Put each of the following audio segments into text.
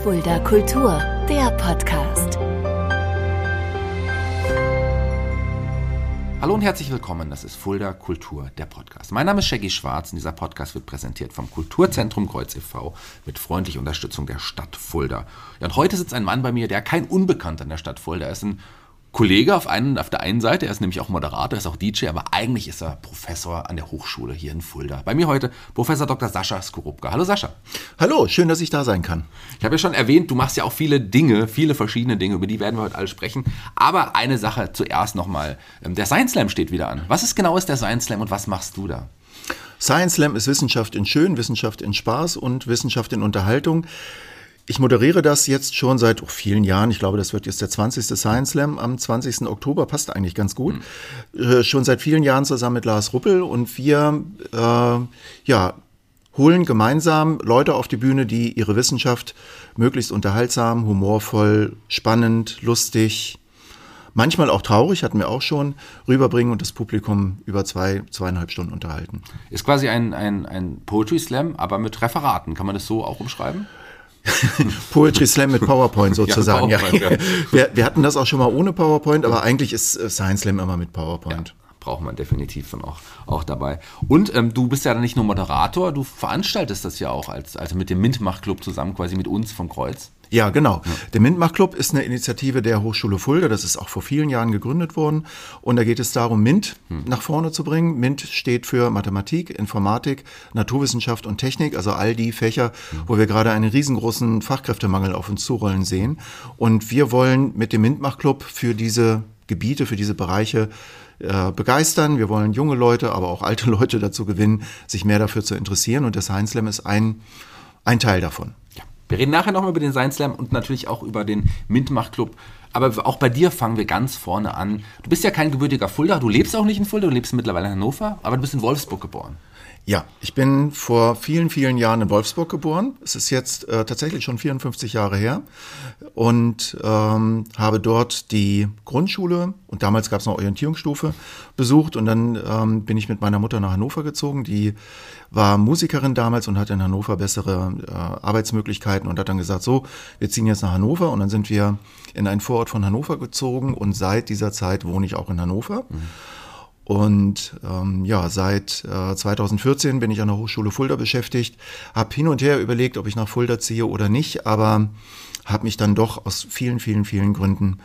Fulda Kultur, der Podcast. Hallo und herzlich willkommen, das ist Fulda Kultur, der Podcast. Mein Name ist Shaggy Schwarz und dieser Podcast wird präsentiert vom Kulturzentrum Kreuz e.V. mit freundlicher Unterstützung der Stadt Fulda. Ja, und heute sitzt ein Mann bei mir, der kein Unbekannter in der Stadt Fulda ist, ein Kollege auf, einen, auf der einen Seite, er ist nämlich auch Moderator, er ist auch DJ, aber eigentlich ist er Professor an der Hochschule hier in Fulda. Bei mir heute Professor Dr. Sascha Skorupka. Hallo Sascha. Hallo, schön, dass ich da sein kann. Ich habe ja schon erwähnt, du machst ja auch viele Dinge, viele verschiedene Dinge, über die werden wir heute alle sprechen. Aber eine Sache zuerst nochmal. Ähm, der Science Slam steht wieder an. Was ist genau ist der Science Slam und was machst du da? Science Slam ist Wissenschaft in Schön, Wissenschaft in Spaß und Wissenschaft in Unterhaltung. Ich moderiere das jetzt schon seit oh, vielen Jahren. Ich glaube, das wird jetzt der 20. Science Slam am 20. Oktober. Passt eigentlich ganz gut. Mhm. Äh, schon seit vielen Jahren zusammen mit Lars Ruppel und wir, äh, ja, holen gemeinsam Leute auf die Bühne, die ihre Wissenschaft möglichst unterhaltsam, humorvoll, spannend, lustig, manchmal auch traurig, hatten wir auch schon, rüberbringen und das Publikum über zwei, zweieinhalb Stunden unterhalten. Ist quasi ein, ein, ein Poetry Slam, aber mit Referaten. Kann man das so auch umschreiben? Poetry Slam mit PowerPoint sozusagen. Ja, PowerPoint, ja. Wir, wir, hatten das auch schon mal ohne PowerPoint, aber eigentlich ist äh, Science Slam immer mit PowerPoint. Ja, braucht man definitiv dann auch, auch dabei. Und ähm, du bist ja dann nicht nur Moderator, du veranstaltest das ja auch als, also mit dem Mintmach Club zusammen, quasi mit uns vom Kreuz. Ja, genau. Ja. Der Mintmach Club ist eine Initiative der Hochschule Fulda. Das ist auch vor vielen Jahren gegründet worden. Und da geht es darum, MINT hm. nach vorne zu bringen. MINT steht für Mathematik, Informatik, Naturwissenschaft und Technik, also all die Fächer, hm. wo wir gerade einen riesengroßen Fachkräftemangel auf uns zurollen sehen. Und wir wollen mit dem Mintmach Club für diese Gebiete, für diese Bereiche äh, begeistern. Wir wollen junge Leute, aber auch alte Leute dazu gewinnen, sich mehr dafür zu interessieren. Und der Science Slam ist ein, ein Teil davon. Wir reden nachher nochmal über den Science Slam und natürlich auch über den Mintmach Club. Aber auch bei dir fangen wir ganz vorne an. Du bist ja kein gebürtiger Fulda, du lebst auch nicht in Fulda, du lebst mittlerweile in Hannover, aber du bist in Wolfsburg geboren. Ja, ich bin vor vielen, vielen Jahren in Wolfsburg geboren. Es ist jetzt äh, tatsächlich schon 54 Jahre her und ähm, habe dort die Grundschule und damals gab es noch Orientierungsstufe besucht und dann ähm, bin ich mit meiner Mutter nach Hannover gezogen. Die war Musikerin damals und hatte in Hannover bessere äh, Arbeitsmöglichkeiten und hat dann gesagt, so, wir ziehen jetzt nach Hannover und dann sind wir in einen Vorort von Hannover gezogen und seit dieser Zeit wohne ich auch in Hannover. Mhm. Und ähm, ja, seit äh, 2014 bin ich an der Hochschule Fulda beschäftigt, habe hin und her überlegt, ob ich nach Fulda ziehe oder nicht, aber habe mich dann doch aus vielen, vielen, vielen Gründen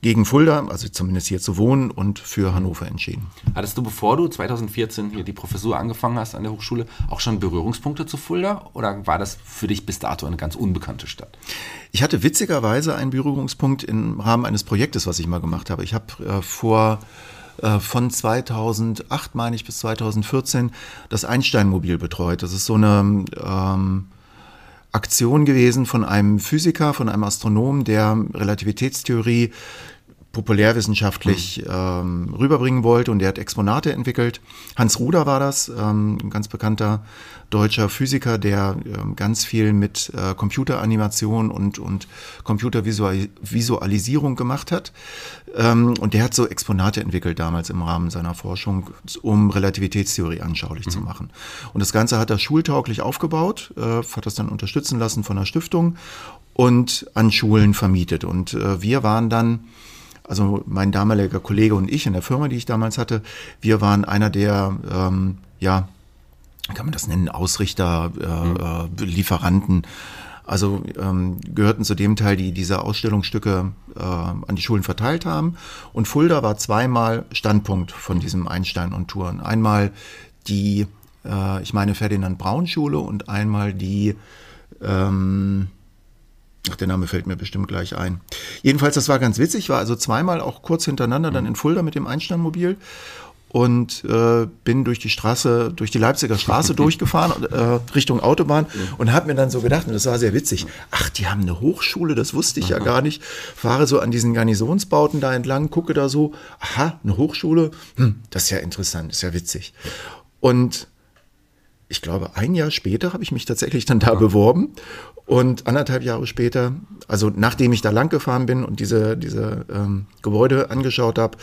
gegen Fulda, also zumindest hier zu wohnen und für Hannover entschieden. Hattest du, bevor du 2014 hier die Professur angefangen hast an der Hochschule, auch schon Berührungspunkte zu Fulda oder war das für dich bis dato eine ganz unbekannte Stadt? Ich hatte witzigerweise einen Berührungspunkt im Rahmen eines Projektes, was ich mal gemacht habe. Ich habe äh, vor von 2008, meine ich, bis 2014 das Einstein-Mobil betreut. Das ist so eine ähm, Aktion gewesen von einem Physiker, von einem Astronomen, der Relativitätstheorie populärwissenschaftlich ähm, rüberbringen wollte und der hat Exponate entwickelt. Hans Ruder war das, ähm, ein ganz bekannter deutscher Physiker, der ähm, ganz viel mit äh, Computeranimation und, und Computervisualisierung gemacht hat. Ähm, und der hat so Exponate entwickelt damals im Rahmen seiner Forschung, um Relativitätstheorie anschaulich mhm. zu machen. Und das Ganze hat er schultauglich aufgebaut, äh, hat das dann unterstützen lassen von einer Stiftung und an Schulen vermietet. Und äh, wir waren dann also mein damaliger Kollege und ich in der Firma, die ich damals hatte, wir waren einer der, ähm, ja, kann man das nennen, Ausrichter, äh, äh, Lieferanten. Also ähm, gehörten zu dem Teil, die diese Ausstellungsstücke äh, an die Schulen verteilt haben. Und Fulda war zweimal Standpunkt von diesem Einstein und Touren. Einmal die, äh, ich meine, Ferdinand Braun Schule und einmal die, ähm, Ach, der Name fällt mir bestimmt gleich ein. Jedenfalls, das war ganz witzig. Ich war also zweimal auch kurz hintereinander dann in Fulda mit dem Einsteinmobil und äh, bin durch die Straße, durch die Leipziger Straße durchgefahren, äh, Richtung Autobahn und habe mir dann so gedacht, und das war sehr witzig, ach, die haben eine Hochschule, das wusste ich ja gar nicht. Fahre so an diesen Garnisonsbauten da entlang, gucke da so, aha, eine Hochschule, hm, das ist ja interessant, das ist ja witzig. Und ich glaube, ein Jahr später habe ich mich tatsächlich dann da beworben Und anderthalb Jahre später, also nachdem ich da lang gefahren bin und diese, diese ähm, Gebäude angeschaut habe,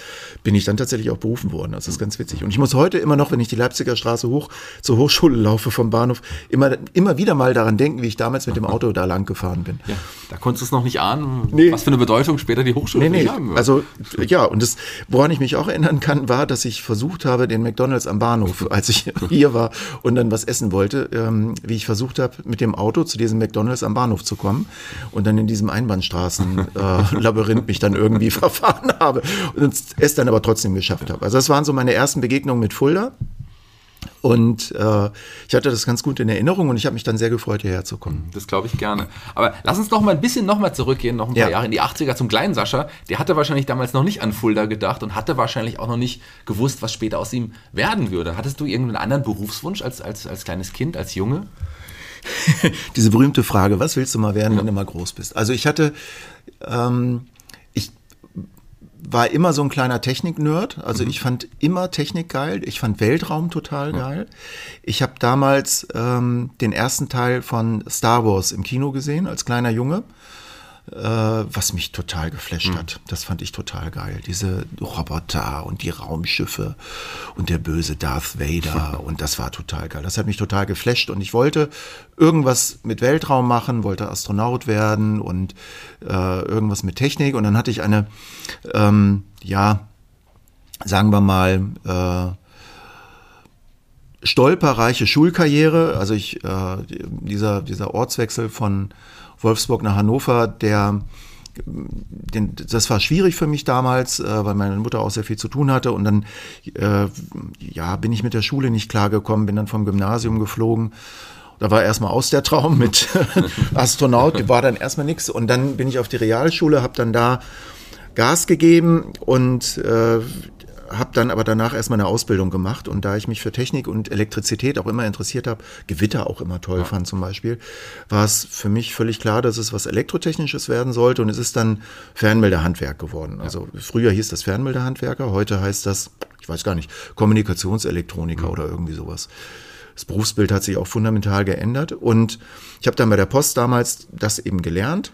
bin ich dann tatsächlich auch berufen worden. Das ist ganz witzig. Und ich muss heute immer noch, wenn ich die Leipziger Straße hoch zur Hochschule laufe vom Bahnhof, immer, immer wieder mal daran denken, wie ich damals mit dem Auto da lang gefahren bin. Ja, da konntest du es noch nicht ahnen, Nee. was für eine Bedeutung später die Hochschule Nee, nee, haben wird. also ja, und das, woran ich mich auch erinnern kann, war, dass ich versucht habe, den McDonalds am Bahnhof, als ich hier war und dann was essen wollte, ähm, wie ich versucht habe, mit dem Auto zu diesem McDonalds am Bahnhof zu kommen und dann in diesem Einbahnstraßen-Labyrinth mich dann irgendwie verfahren habe und es dann aber trotzdem geschafft habe. Also das waren so meine ersten Begegnungen mit Fulda. Und äh, ich hatte das ganz gut in Erinnerung und ich habe mich dann sehr gefreut, hierher zu kommen. Das glaube ich gerne. Aber lass uns noch mal ein bisschen noch mal zurückgehen, noch ein paar Ja. Jahre in die 80er zum kleinen Sascha. Der hatte wahrscheinlich damals noch nicht an Fulda gedacht und hatte wahrscheinlich auch noch nicht gewusst, was später aus ihm werden würde. Hattest du irgendeinen anderen Berufswunsch als, als, als kleines Kind, als Junge? diese berühmte Frage, was willst du mal werden, wenn du mal groß bist? Also ich hatte, ähm, ich war immer so ein kleiner Technik-Nerd. Also ich fand immer Technik geil. Ich fand Weltraum total geil. Ich habe damals ähm, den ersten Teil von Star Wars im Kino gesehen als kleiner Junge. Äh, was mich total geflasht hat. Das fand ich total geil. Diese Roboter und die Raumschiffe und der böse Darth Vader und das war total geil. Das hat mich total geflasht und ich wollte irgendwas mit Weltraum machen, wollte Astronaut werden und äh, irgendwas mit Technik und dann hatte ich eine, ähm, ja, sagen wir mal, äh, stolperreiche Schulkarriere. Also ich, äh, dieser, dieser Ortswechsel von Wolfsburg nach Hannover, der den, das war schwierig für mich damals, äh, weil meine Mutter auch sehr viel zu tun hatte. Und dann äh, ja, bin ich mit der Schule nicht klargekommen, bin dann vom Gymnasium geflogen. Da war erstmal aus der Traum mit Astronaut, war dann erstmal nichts. Und dann bin ich auf die Realschule, habe dann da Gas gegeben und äh, habe dann aber danach erstmal eine Ausbildung gemacht und da ich mich für Technik und Elektrizität auch immer interessiert habe, Gewitter auch immer toll fand zum Beispiel, war es für mich völlig klar, dass es was Elektrotechnisches werden sollte und es ist dann Fernmeldehandwerk geworden. Also früher hieß das Fernmeldehandwerker, heute heißt das, ich weiß gar nicht, Kommunikationselektroniker oder irgendwie sowas. Das Berufsbild hat sich auch fundamental geändert und ich habe dann bei der Post damals das eben gelernt.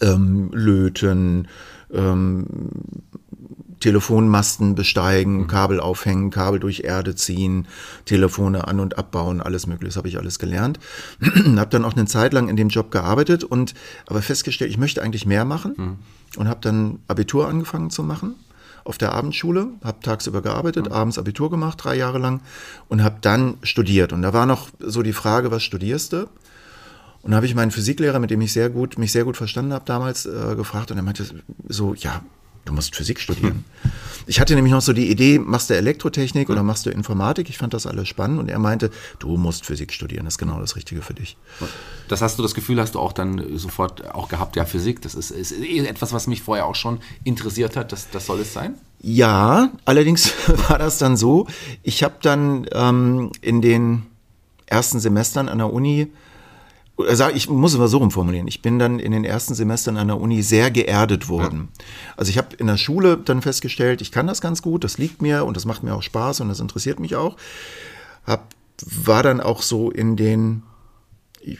Ähm, löten, ähm, Telefonmasten besteigen, Kabel aufhängen, Kabel durch Erde ziehen, Telefone an- und abbauen, alles mögliche, das habe ich alles gelernt. habe dann auch eine Zeit lang in dem Job gearbeitet und aber festgestellt, ich möchte eigentlich mehr machen und habe dann Abitur angefangen zu machen auf der Abendschule, habe tagsüber gearbeitet, abends Abitur gemacht, drei Jahre lang und habe dann studiert. Und da war noch so die Frage, was studierst du? Und da habe ich meinen Physiklehrer, mit dem ich sehr gut, mich sehr gut verstanden habe damals, äh, gefragt und er meinte so, ja, du musst Physik studieren. Ich hatte nämlich noch so die Idee, machst du Elektrotechnik oder machst du Informatik? Ich fand das alles spannend und er meinte, du musst Physik studieren, das ist genau das Richtige für dich. Das hast du, das Gefühl hast du auch dann sofort auch gehabt, ja, Physik, das ist, ist eh etwas, was mich vorher auch schon interessiert hat, das, das soll es sein? Ja, allerdings war das dann so, ich habe dann ähm, in den ersten Semestern an der Uni, ich muss es mal so rumformulieren, ich bin dann in den ersten Semestern an der Uni sehr geerdet worden. Also ich habe in der Schule dann festgestellt, ich kann das ganz gut, das liegt mir und das macht mir auch Spaß und das interessiert mich auch. Hab, war dann auch so in den,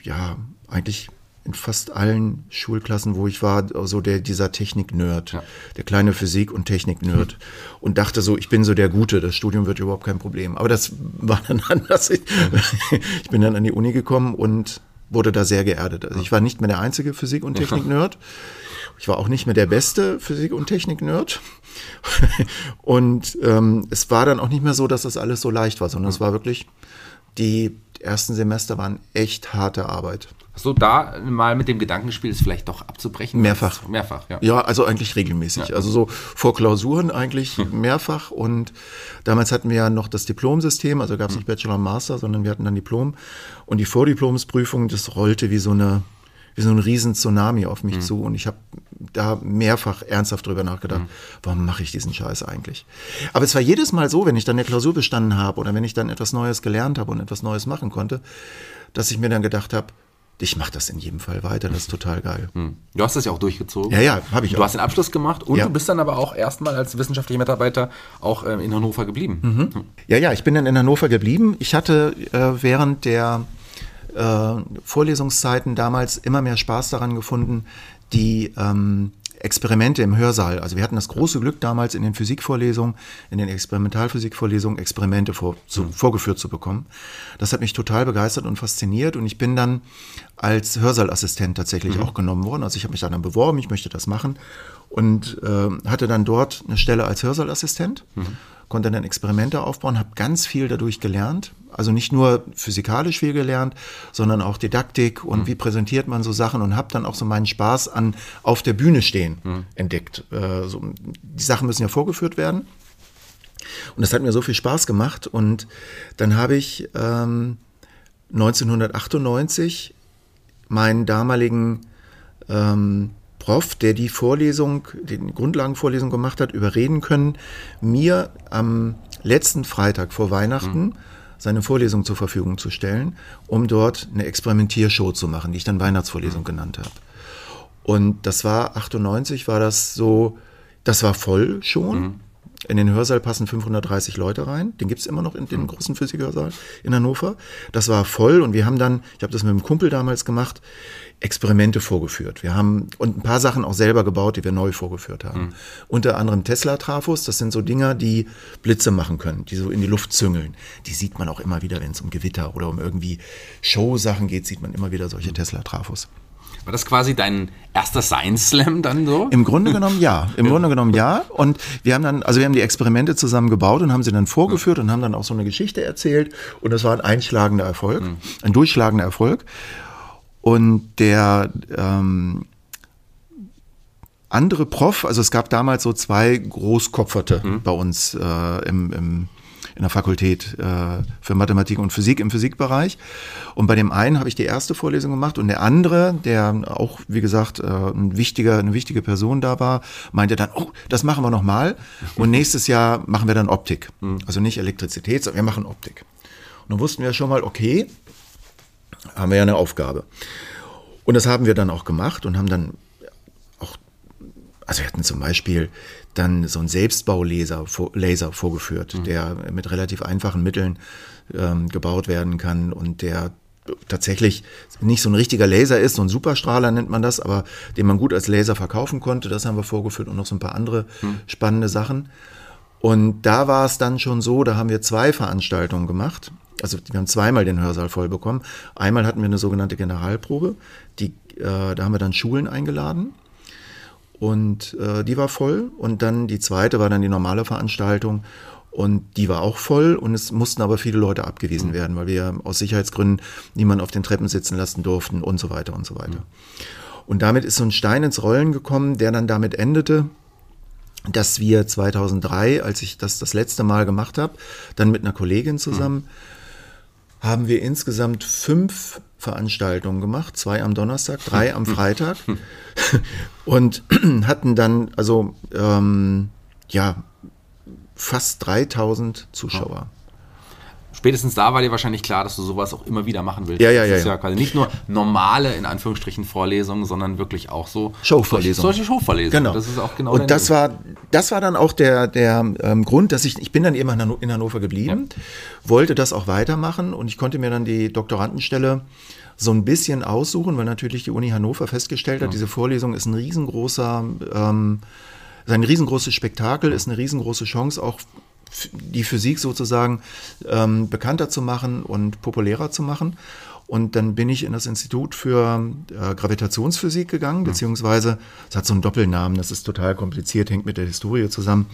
ja, eigentlich in fast allen Schulklassen, wo ich war, so der, dieser Technik-Nerd, Ja. der kleine Physik- und Technik-Nerd. Und dachte so, ich bin so der Gute, das Studium wird überhaupt kein Problem. Aber das war dann anders. Ich, ich bin dann an die Uni gekommen und wurde da sehr geerdet. Also ich war nicht mehr der einzige Physik- und Technik-Nerd. Ich war auch nicht mehr der beste Physik- und Technik-Nerd. Und ähm, es war dann auch nicht mehr so, dass das alles so leicht war, sondern es war wirklich, die ersten Semester waren echt harte Arbeit. Du da mal mit dem Gedanken gespielt, es vielleicht doch abzubrechen? Mehrfach. Mehrfach, ja. Ja, also eigentlich regelmäßig. Also so vor Klausuren eigentlich mehrfach. Und damals hatten wir ja noch das Diplomsystem, also gab es nicht Bachelor und Master, sondern wir hatten dann Diplom. Und die Vordiplomsprüfung, das rollte wie so eine wie so ein riesen Tsunami auf mich zu. Und ich habe da mehrfach ernsthaft drüber nachgedacht, warum mache ich diesen Scheiß eigentlich? Aber es war jedes Mal so, wenn ich dann eine Klausur bestanden habe oder wenn ich dann etwas Neues gelernt habe und etwas Neues machen konnte, dass ich mir dann gedacht habe, ich mache das in jedem Fall weiter, das ist total geil. Du hast das ja auch durchgezogen. Ja, ja, habe ich Du auch. hast den Abschluss gemacht und Ja. du bist dann aber auch erstmal als wissenschaftlicher Mitarbeiter auch ähm, in Hannover geblieben. Ja, ja, ich bin dann in Hannover geblieben. Ich hatte äh, während der äh, Vorlesungszeiten damals immer mehr Spaß daran gefunden, die ähm, Experimente im Hörsaal. Also wir hatten das große Glück damals in den Physikvorlesungen, in den Experimentalphysikvorlesungen Experimente vor, zu, mhm. vorgeführt zu bekommen. Das hat mich total begeistert und fasziniert und ich bin dann als Hörsaalassistent tatsächlich mhm. auch genommen worden. Also ich habe mich dann beworben, ich möchte das machen und äh, hatte dann dort eine Stelle als Hörsaalassistent. Mhm konnte dann Experimente aufbauen, habe ganz viel dadurch gelernt. Also nicht nur physikalisch viel gelernt, sondern auch Didaktik und mhm. wie präsentiert man so Sachen und habe dann auch so meinen Spaß an auf der Bühne stehen mhm. entdeckt. Äh, so, die Sachen müssen ja vorgeführt werden. Und das hat mir so viel Spaß gemacht. Und dann habe ich ähm, 1998 meinen damaligen ähm, Prof, der die Vorlesung, die Grundlagenvorlesung gemacht hat, überreden können, mir am letzten Freitag vor Weihnachten mhm. seine Vorlesung zur Verfügung zu stellen, um dort eine Experimentiershow zu machen, die ich dann Weihnachtsvorlesung mhm. genannt habe. Und das war 98, war das so, das war voll schon. Mhm. In den Hörsaal passen 530 Leute rein. Den gibt es immer noch in dem mhm. großen Physikhörsaal in Hannover. Das war voll und wir haben dann, ich habe das mit einem Kumpel damals gemacht, Experimente vorgeführt. Wir haben und ein paar Sachen auch selber gebaut, die wir neu vorgeführt haben. Mhm. Unter anderem Tesla-Trafos, das sind so Dinger, die Blitze machen können, die so in die Luft züngeln. Die sieht man auch immer wieder, wenn es um Gewitter oder um irgendwie Show-Sachen geht, sieht man immer wieder solche mhm. Tesla-Trafos. War das quasi dein erster Science Slam dann so? Im Grunde genommen ja. Im Grunde genommen ja. Und wir haben dann, also wir haben die Experimente zusammen gebaut und haben sie dann vorgeführt und haben dann auch so eine Geschichte erzählt. Und das war ein einschlagender Erfolg, mhm. ein durchschlagender Erfolg. Und der ähm, andere Prof, also es gab damals so zwei Großkopferte mhm. bei uns äh, im, im, in der Fakultät äh, für Mathematik und Physik im Physikbereich. Und bei dem einen habe ich die erste Vorlesung gemacht und der andere, der auch, wie gesagt, äh, ein wichtiger, eine wichtige Person da war, meinte dann, oh, das machen wir nochmal. Und nächstes Jahr machen wir dann Optik. Mhm. Also nicht Elektrizität, sondern wir machen Optik. Und dann wussten wir schon mal, okay, haben wir ja eine Aufgabe. Und das haben wir dann auch gemacht und haben dann auch, also wir hatten zum Beispiel dann so einen Selbstbaulaser Laser vorgeführt, mhm. der mit relativ einfachen Mitteln ähm, gebaut werden kann und der tatsächlich nicht so ein richtiger Laser ist, so ein Superstrahler nennt man das, aber den man gut als Laser verkaufen konnte. Das haben wir vorgeführt und noch so ein paar andere mhm. spannende Sachen. Und da war es dann schon so, da haben wir zwei Veranstaltungen gemacht also wir haben zweimal den Hörsaal voll bekommen. Einmal hatten wir eine sogenannte Generalprobe, die, äh, da haben wir dann Schulen eingeladen und äh, die war voll. Und dann die zweite war dann die normale Veranstaltung und die war auch voll und es mussten aber viele Leute abgewiesen mhm. werden, weil wir aus Sicherheitsgründen niemanden auf den Treppen sitzen lassen durften und so weiter und so weiter. Mhm. Und damit ist so ein Stein ins Rollen gekommen, der dann damit endete, dass wir 2003, als ich das das letzte Mal gemacht habe, dann mit einer Kollegin zusammen, mhm haben wir insgesamt fünf Veranstaltungen gemacht, zwei am Donnerstag, drei am Freitag. Und hatten dann also ähm, ja fast 3000 Zuschauer spätestens da war dir wahrscheinlich klar, dass du sowas auch immer wieder machen willst. Ja, ja, das ja. ist ja, quasi nicht nur normale, in Anführungsstrichen, Vorlesungen, sondern wirklich auch so Showvorlesungen. Solche Showvorlesungen. Genau. Das ist auch genau Und das war, das war dann auch der, der ähm, Grund, dass ich, ich bin dann immer in Hannover geblieben, ja. wollte das auch weitermachen und ich konnte mir dann die Doktorandenstelle so ein bisschen aussuchen, weil natürlich die Uni Hannover festgestellt hat, ja. diese Vorlesung ist ein riesengroßer, ähm, ein riesengroßes Spektakel, ist eine riesengroße Chance auch die Physik sozusagen ähm, bekannter zu machen und populärer zu machen. Und dann bin ich in das Institut für äh, Gravitationsphysik gegangen, mhm. beziehungsweise es hat so einen Doppelnamen, das ist total kompliziert, hängt mit der Historie zusammen,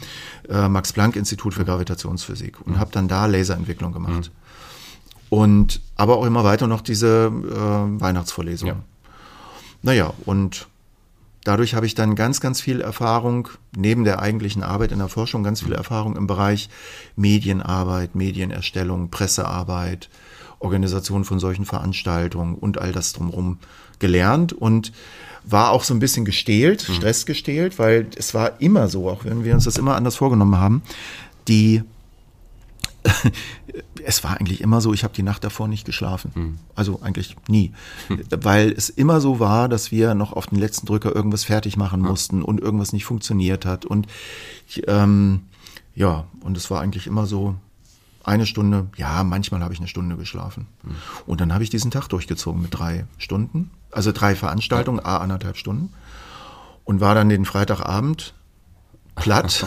äh, Max-Planck-Institut für Gravitationsphysik und mhm. habe dann da Laserentwicklung gemacht. Mhm. Und aber auch immer weiter noch diese äh, Weihnachtsvorlesung. Ja. Naja, und Dadurch habe ich dann ganz, ganz viel Erfahrung, neben der eigentlichen Arbeit in der Forschung, ganz viel Erfahrung im Bereich Medienarbeit, Medienerstellung, Pressearbeit, Organisation von solchen Veranstaltungen und all das drumherum gelernt und war auch so ein bisschen gestählt, mhm. stressgestählt, weil es war immer so, auch wenn wir uns das immer anders vorgenommen haben, die es war eigentlich immer so, ich habe die Nacht davor nicht geschlafen. Mhm. Also eigentlich nie. Mhm. Weil es immer so war, dass wir noch auf den letzten Drücker irgendwas fertig machen mussten und irgendwas nicht funktioniert hat. Und ähm, ja, und es war eigentlich immer so, eine Stunde, ja, manchmal habe ich eine Stunde geschlafen. Mhm. Und dann habe ich diesen Tag durchgezogen mit drei Stunden, also drei Veranstaltungen, ja. a anderthalb Stunden. Und war dann den Freitagabend platt,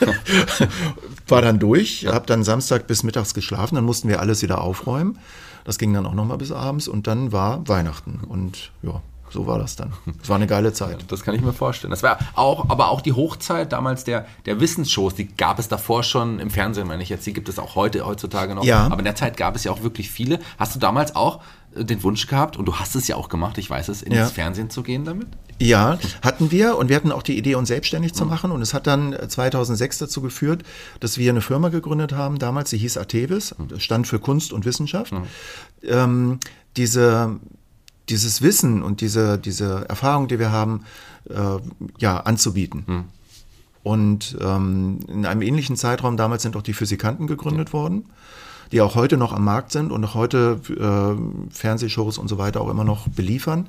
war dann durch, habe dann Samstag bis mittags geschlafen, dann mussten wir alles wieder aufräumen. Das ging dann auch nochmal bis abends und dann war Weihnachten und ja, so war das dann. Es war eine geile Zeit. Das kann ich mir vorstellen. Das war auch, aber auch die Hochzeit damals der, der Wissensshows, die gab es davor schon im Fernsehen, meine ich jetzt. Die gibt es auch heute, heutzutage noch. Ja. Aber in der Zeit gab es ja auch wirklich viele. Hast du damals auch äh, den Wunsch gehabt, und du hast es ja auch gemacht, ich weiß es, ins ja. Fernsehen zu gehen damit? Ja, hatten wir und wir hatten auch die Idee, uns selbstständig zu machen. Und es hat dann 2006 dazu geführt, dass wir eine Firma gegründet haben, damals, die hieß Atevis, stand für Kunst und Wissenschaft. Mhm. Ähm, diese dieses Wissen und diese, diese Erfahrung, die wir haben, äh, ja, anzubieten. Hm. Und ähm, in einem ähnlichen Zeitraum damals sind auch die Physikanten gegründet ja. worden, die auch heute noch am Markt sind und auch heute äh, Fernsehshows und so weiter auch immer noch beliefern.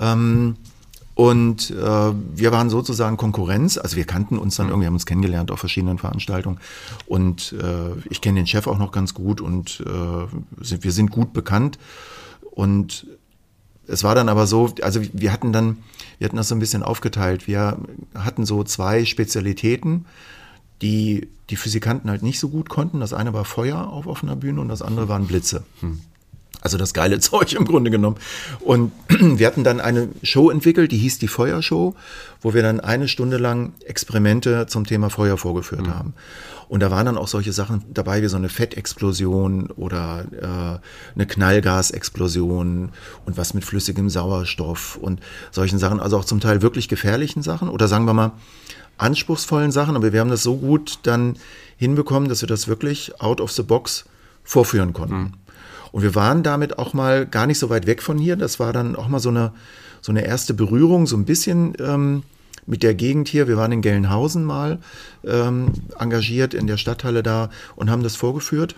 Ähm, und äh, wir waren sozusagen Konkurrenz, also wir kannten uns dann hm. irgendwie, haben uns kennengelernt auf verschiedenen Veranstaltungen. Und äh, ich kenne den Chef auch noch ganz gut und äh, sind, wir sind gut bekannt. Und es war dann aber so, also wir hatten dann, wir hatten das so ein bisschen aufgeteilt. Wir hatten so zwei Spezialitäten, die die Physikanten halt nicht so gut konnten. Das eine war Feuer auf offener Bühne und das andere waren Blitze. Hm. Also das geile Zeug im Grunde genommen. Und wir hatten dann eine Show entwickelt, die hieß die Feuershow, wo wir dann eine Stunde lang Experimente zum Thema Feuer vorgeführt mhm. haben. Und da waren dann auch solche Sachen dabei wie so eine Fettexplosion oder äh, eine Knallgasexplosion und was mit flüssigem Sauerstoff und solchen Sachen. Also auch zum Teil wirklich gefährlichen Sachen oder sagen wir mal anspruchsvollen Sachen. Aber wir haben das so gut dann hinbekommen, dass wir das wirklich out of the box vorführen konnten. Mhm. Und wir waren damit auch mal gar nicht so weit weg von hier. Das war dann auch mal so eine, so eine erste Berührung, so ein bisschen ähm, mit der Gegend hier. Wir waren in Gelnhausen mal ähm, engagiert in der Stadthalle da und haben das vorgeführt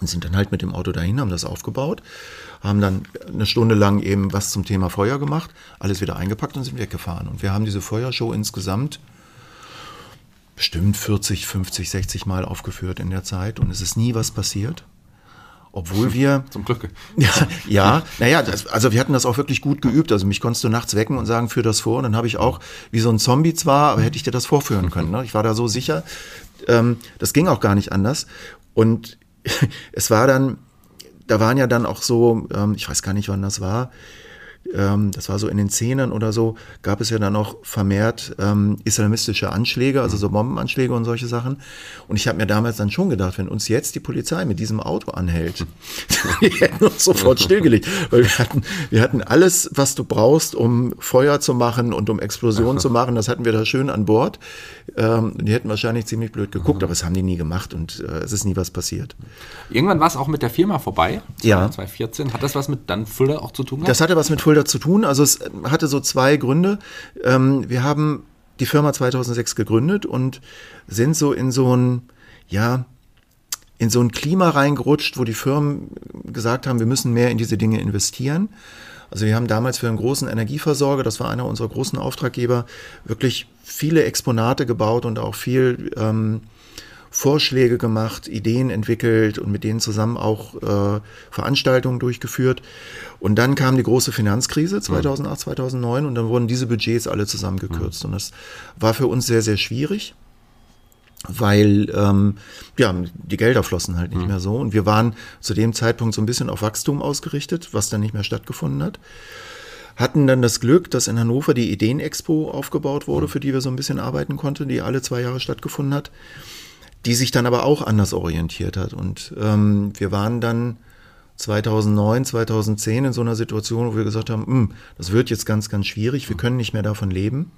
und sind dann halt mit dem Auto dahin, haben das aufgebaut, haben dann eine Stunde lang eben was zum Thema Feuer gemacht, alles wieder eingepackt und sind weggefahren. Und wir haben diese Feuershow insgesamt bestimmt 40, 50, 60 Mal aufgeführt in der Zeit und es ist nie was passiert. Obwohl wir. Zum Glück. Ja, ja naja, das, also wir hatten das auch wirklich gut geübt. Also mich konntest du nachts wecken und sagen, führ das vor. Und dann habe ich auch, wie so ein Zombie zwar, aber hätte ich dir das vorführen können. Ne? Ich war da so sicher. Ähm, das ging auch gar nicht anders. Und es war dann, da waren ja dann auch so, ähm, ich weiß gar nicht, wann das war, ähm, das war so in den Zehnen oder so, gab es ja dann auch vermehrt ähm, islamistische Anschläge, also so Bombenanschläge und solche Sachen. Und ich habe mir damals dann schon gedacht, wenn uns jetzt die Polizei mit diesem Auto anhält, wir hätten uns sofort stillgelegt, weil wir hatten, wir hatten alles, was du brauchst, um Feuer zu machen und um Explosionen zu machen, das hatten wir da schön an Bord. Ähm, die hätten wahrscheinlich ziemlich blöd geguckt, aber das haben die nie gemacht und äh, es ist nie was passiert. Irgendwann war es auch mit der Firma vorbei, ja. 2014. Hat das was mit dann Fulda auch zu tun gehabt? Das hatte was mit Fulda Fulda zu tun. Also es hatte so zwei Gründe. Ähm, wir haben die Firma 2006 gegründet und sind so in so ein, ja, in so ein Klima reingerutscht, wo die Firmen gesagt haben, wir müssen mehr in diese Dinge investieren. Also wir haben damals für einen großen Energieversorger, das war einer unserer großen Auftraggeber, wirklich viele Exponate gebaut und auch viel ähm, Vorschläge gemacht, Ideen entwickelt und mit denen zusammen auch äh, Veranstaltungen durchgeführt. Und dann kam die große Finanzkrise 2008, 2009 und dann wurden diese Budgets alle zusammengekürzt. Mhm. Und das war für uns sehr, sehr schwierig weil ähm, ja, die Gelder flossen halt nicht mhm. mehr so. Und wir waren zu dem Zeitpunkt so ein bisschen auf Wachstum ausgerichtet, was dann nicht mehr stattgefunden hat. Hatten dann das Glück, dass in Hannover die Ideenexpo aufgebaut wurde, mhm. für die wir so ein bisschen arbeiten konnten, die alle zwei Jahre stattgefunden hat die sich dann aber auch anders orientiert hat. Und ähm, wir waren dann 2009, 2010 in so einer Situation, wo wir gesagt haben, hm, das wird jetzt ganz, ganz schwierig, wir können nicht mehr davon leben.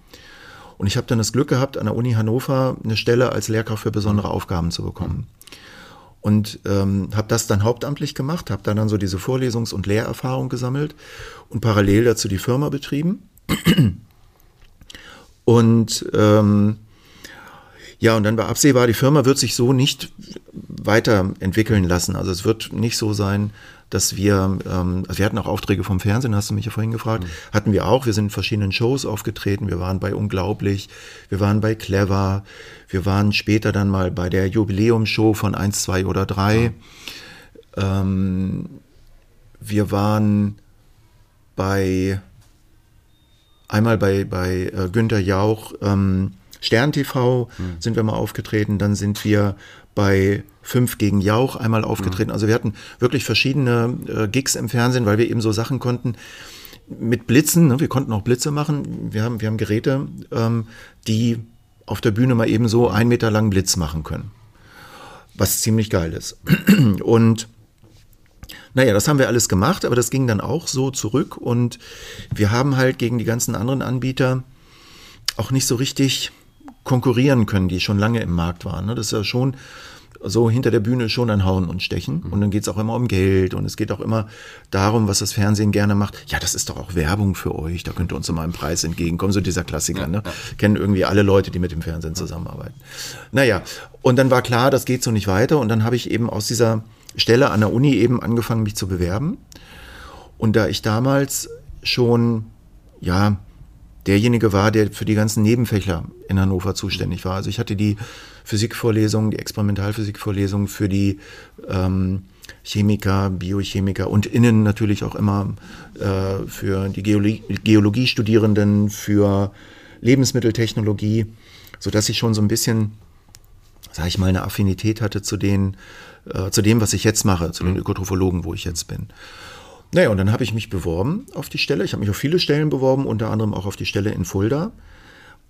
Und ich habe dann das Glück gehabt, an der Uni Hannover eine Stelle als Lehrkraft für besondere Aufgaben zu bekommen. Und ähm, habe das dann hauptamtlich gemacht, habe dann, dann so diese Vorlesungs- und Lehrerfahrung gesammelt und parallel dazu die Firma betrieben. Und ähm, ja, und dann war absehbar, die Firma wird sich so nicht weiterentwickeln lassen. Also es wird nicht so sein, dass wir, ähm, also wir hatten auch Aufträge vom Fernsehen, hast du mich ja vorhin gefragt, mhm. hatten wir auch. Wir sind in verschiedenen Shows aufgetreten. Wir waren bei Unglaublich, wir waren bei Clever, wir waren später dann mal bei der Jubiläumshow von 1, 2 oder 3. Mhm. Ähm, wir waren bei einmal bei, bei äh, Günter Jauch, ähm, Stern TV mhm. sind wir mal aufgetreten, dann sind wir bei Fünf gegen Jauch einmal aufgetreten. Mhm. Also wir hatten wirklich verschiedene äh, Gigs im Fernsehen, weil wir eben so Sachen konnten mit Blitzen. Ne? Wir konnten auch Blitze machen. Wir haben, wir haben Geräte, ähm, die auf der Bühne mal eben so einen Meter lang Blitz machen können. Was ziemlich geil ist. Und naja, das haben wir alles gemacht, aber das ging dann auch so zurück und wir haben halt gegen die ganzen anderen Anbieter auch nicht so richtig konkurrieren können, die schon lange im Markt waren. Ne? Das ist ja schon so hinter der Bühne schon ein Hauen und Stechen. Mhm. Und dann geht es auch immer um Geld und es geht auch immer darum, was das Fernsehen gerne macht. Ja, das ist doch auch Werbung für euch, da könnt ihr uns mal einen Preis entgegenkommen. So dieser Klassiker, ne? Kennen irgendwie alle Leute, die mit dem Fernsehen zusammenarbeiten. Naja, und dann war klar, das geht so nicht weiter. Und dann habe ich eben aus dieser Stelle an der Uni eben angefangen, mich zu bewerben. Und da ich damals schon, ja, derjenige war, der für die ganzen Nebenfächer in Hannover zuständig war. Also ich hatte die Physikvorlesungen, die Experimentalphysikvorlesungen für die ähm, Chemiker, Biochemiker und innen natürlich auch immer äh, für die Geologie, Geologiestudierenden, für Lebensmitteltechnologie, sodass ich schon so ein bisschen, sage ich mal, eine Affinität hatte zu den äh, zu dem, was ich jetzt mache, zu den mhm. Ökotrophologen, wo ich jetzt bin. Naja, und dann habe ich mich beworben auf die Stelle. Ich habe mich auf viele Stellen beworben, unter anderem auch auf die Stelle in Fulda.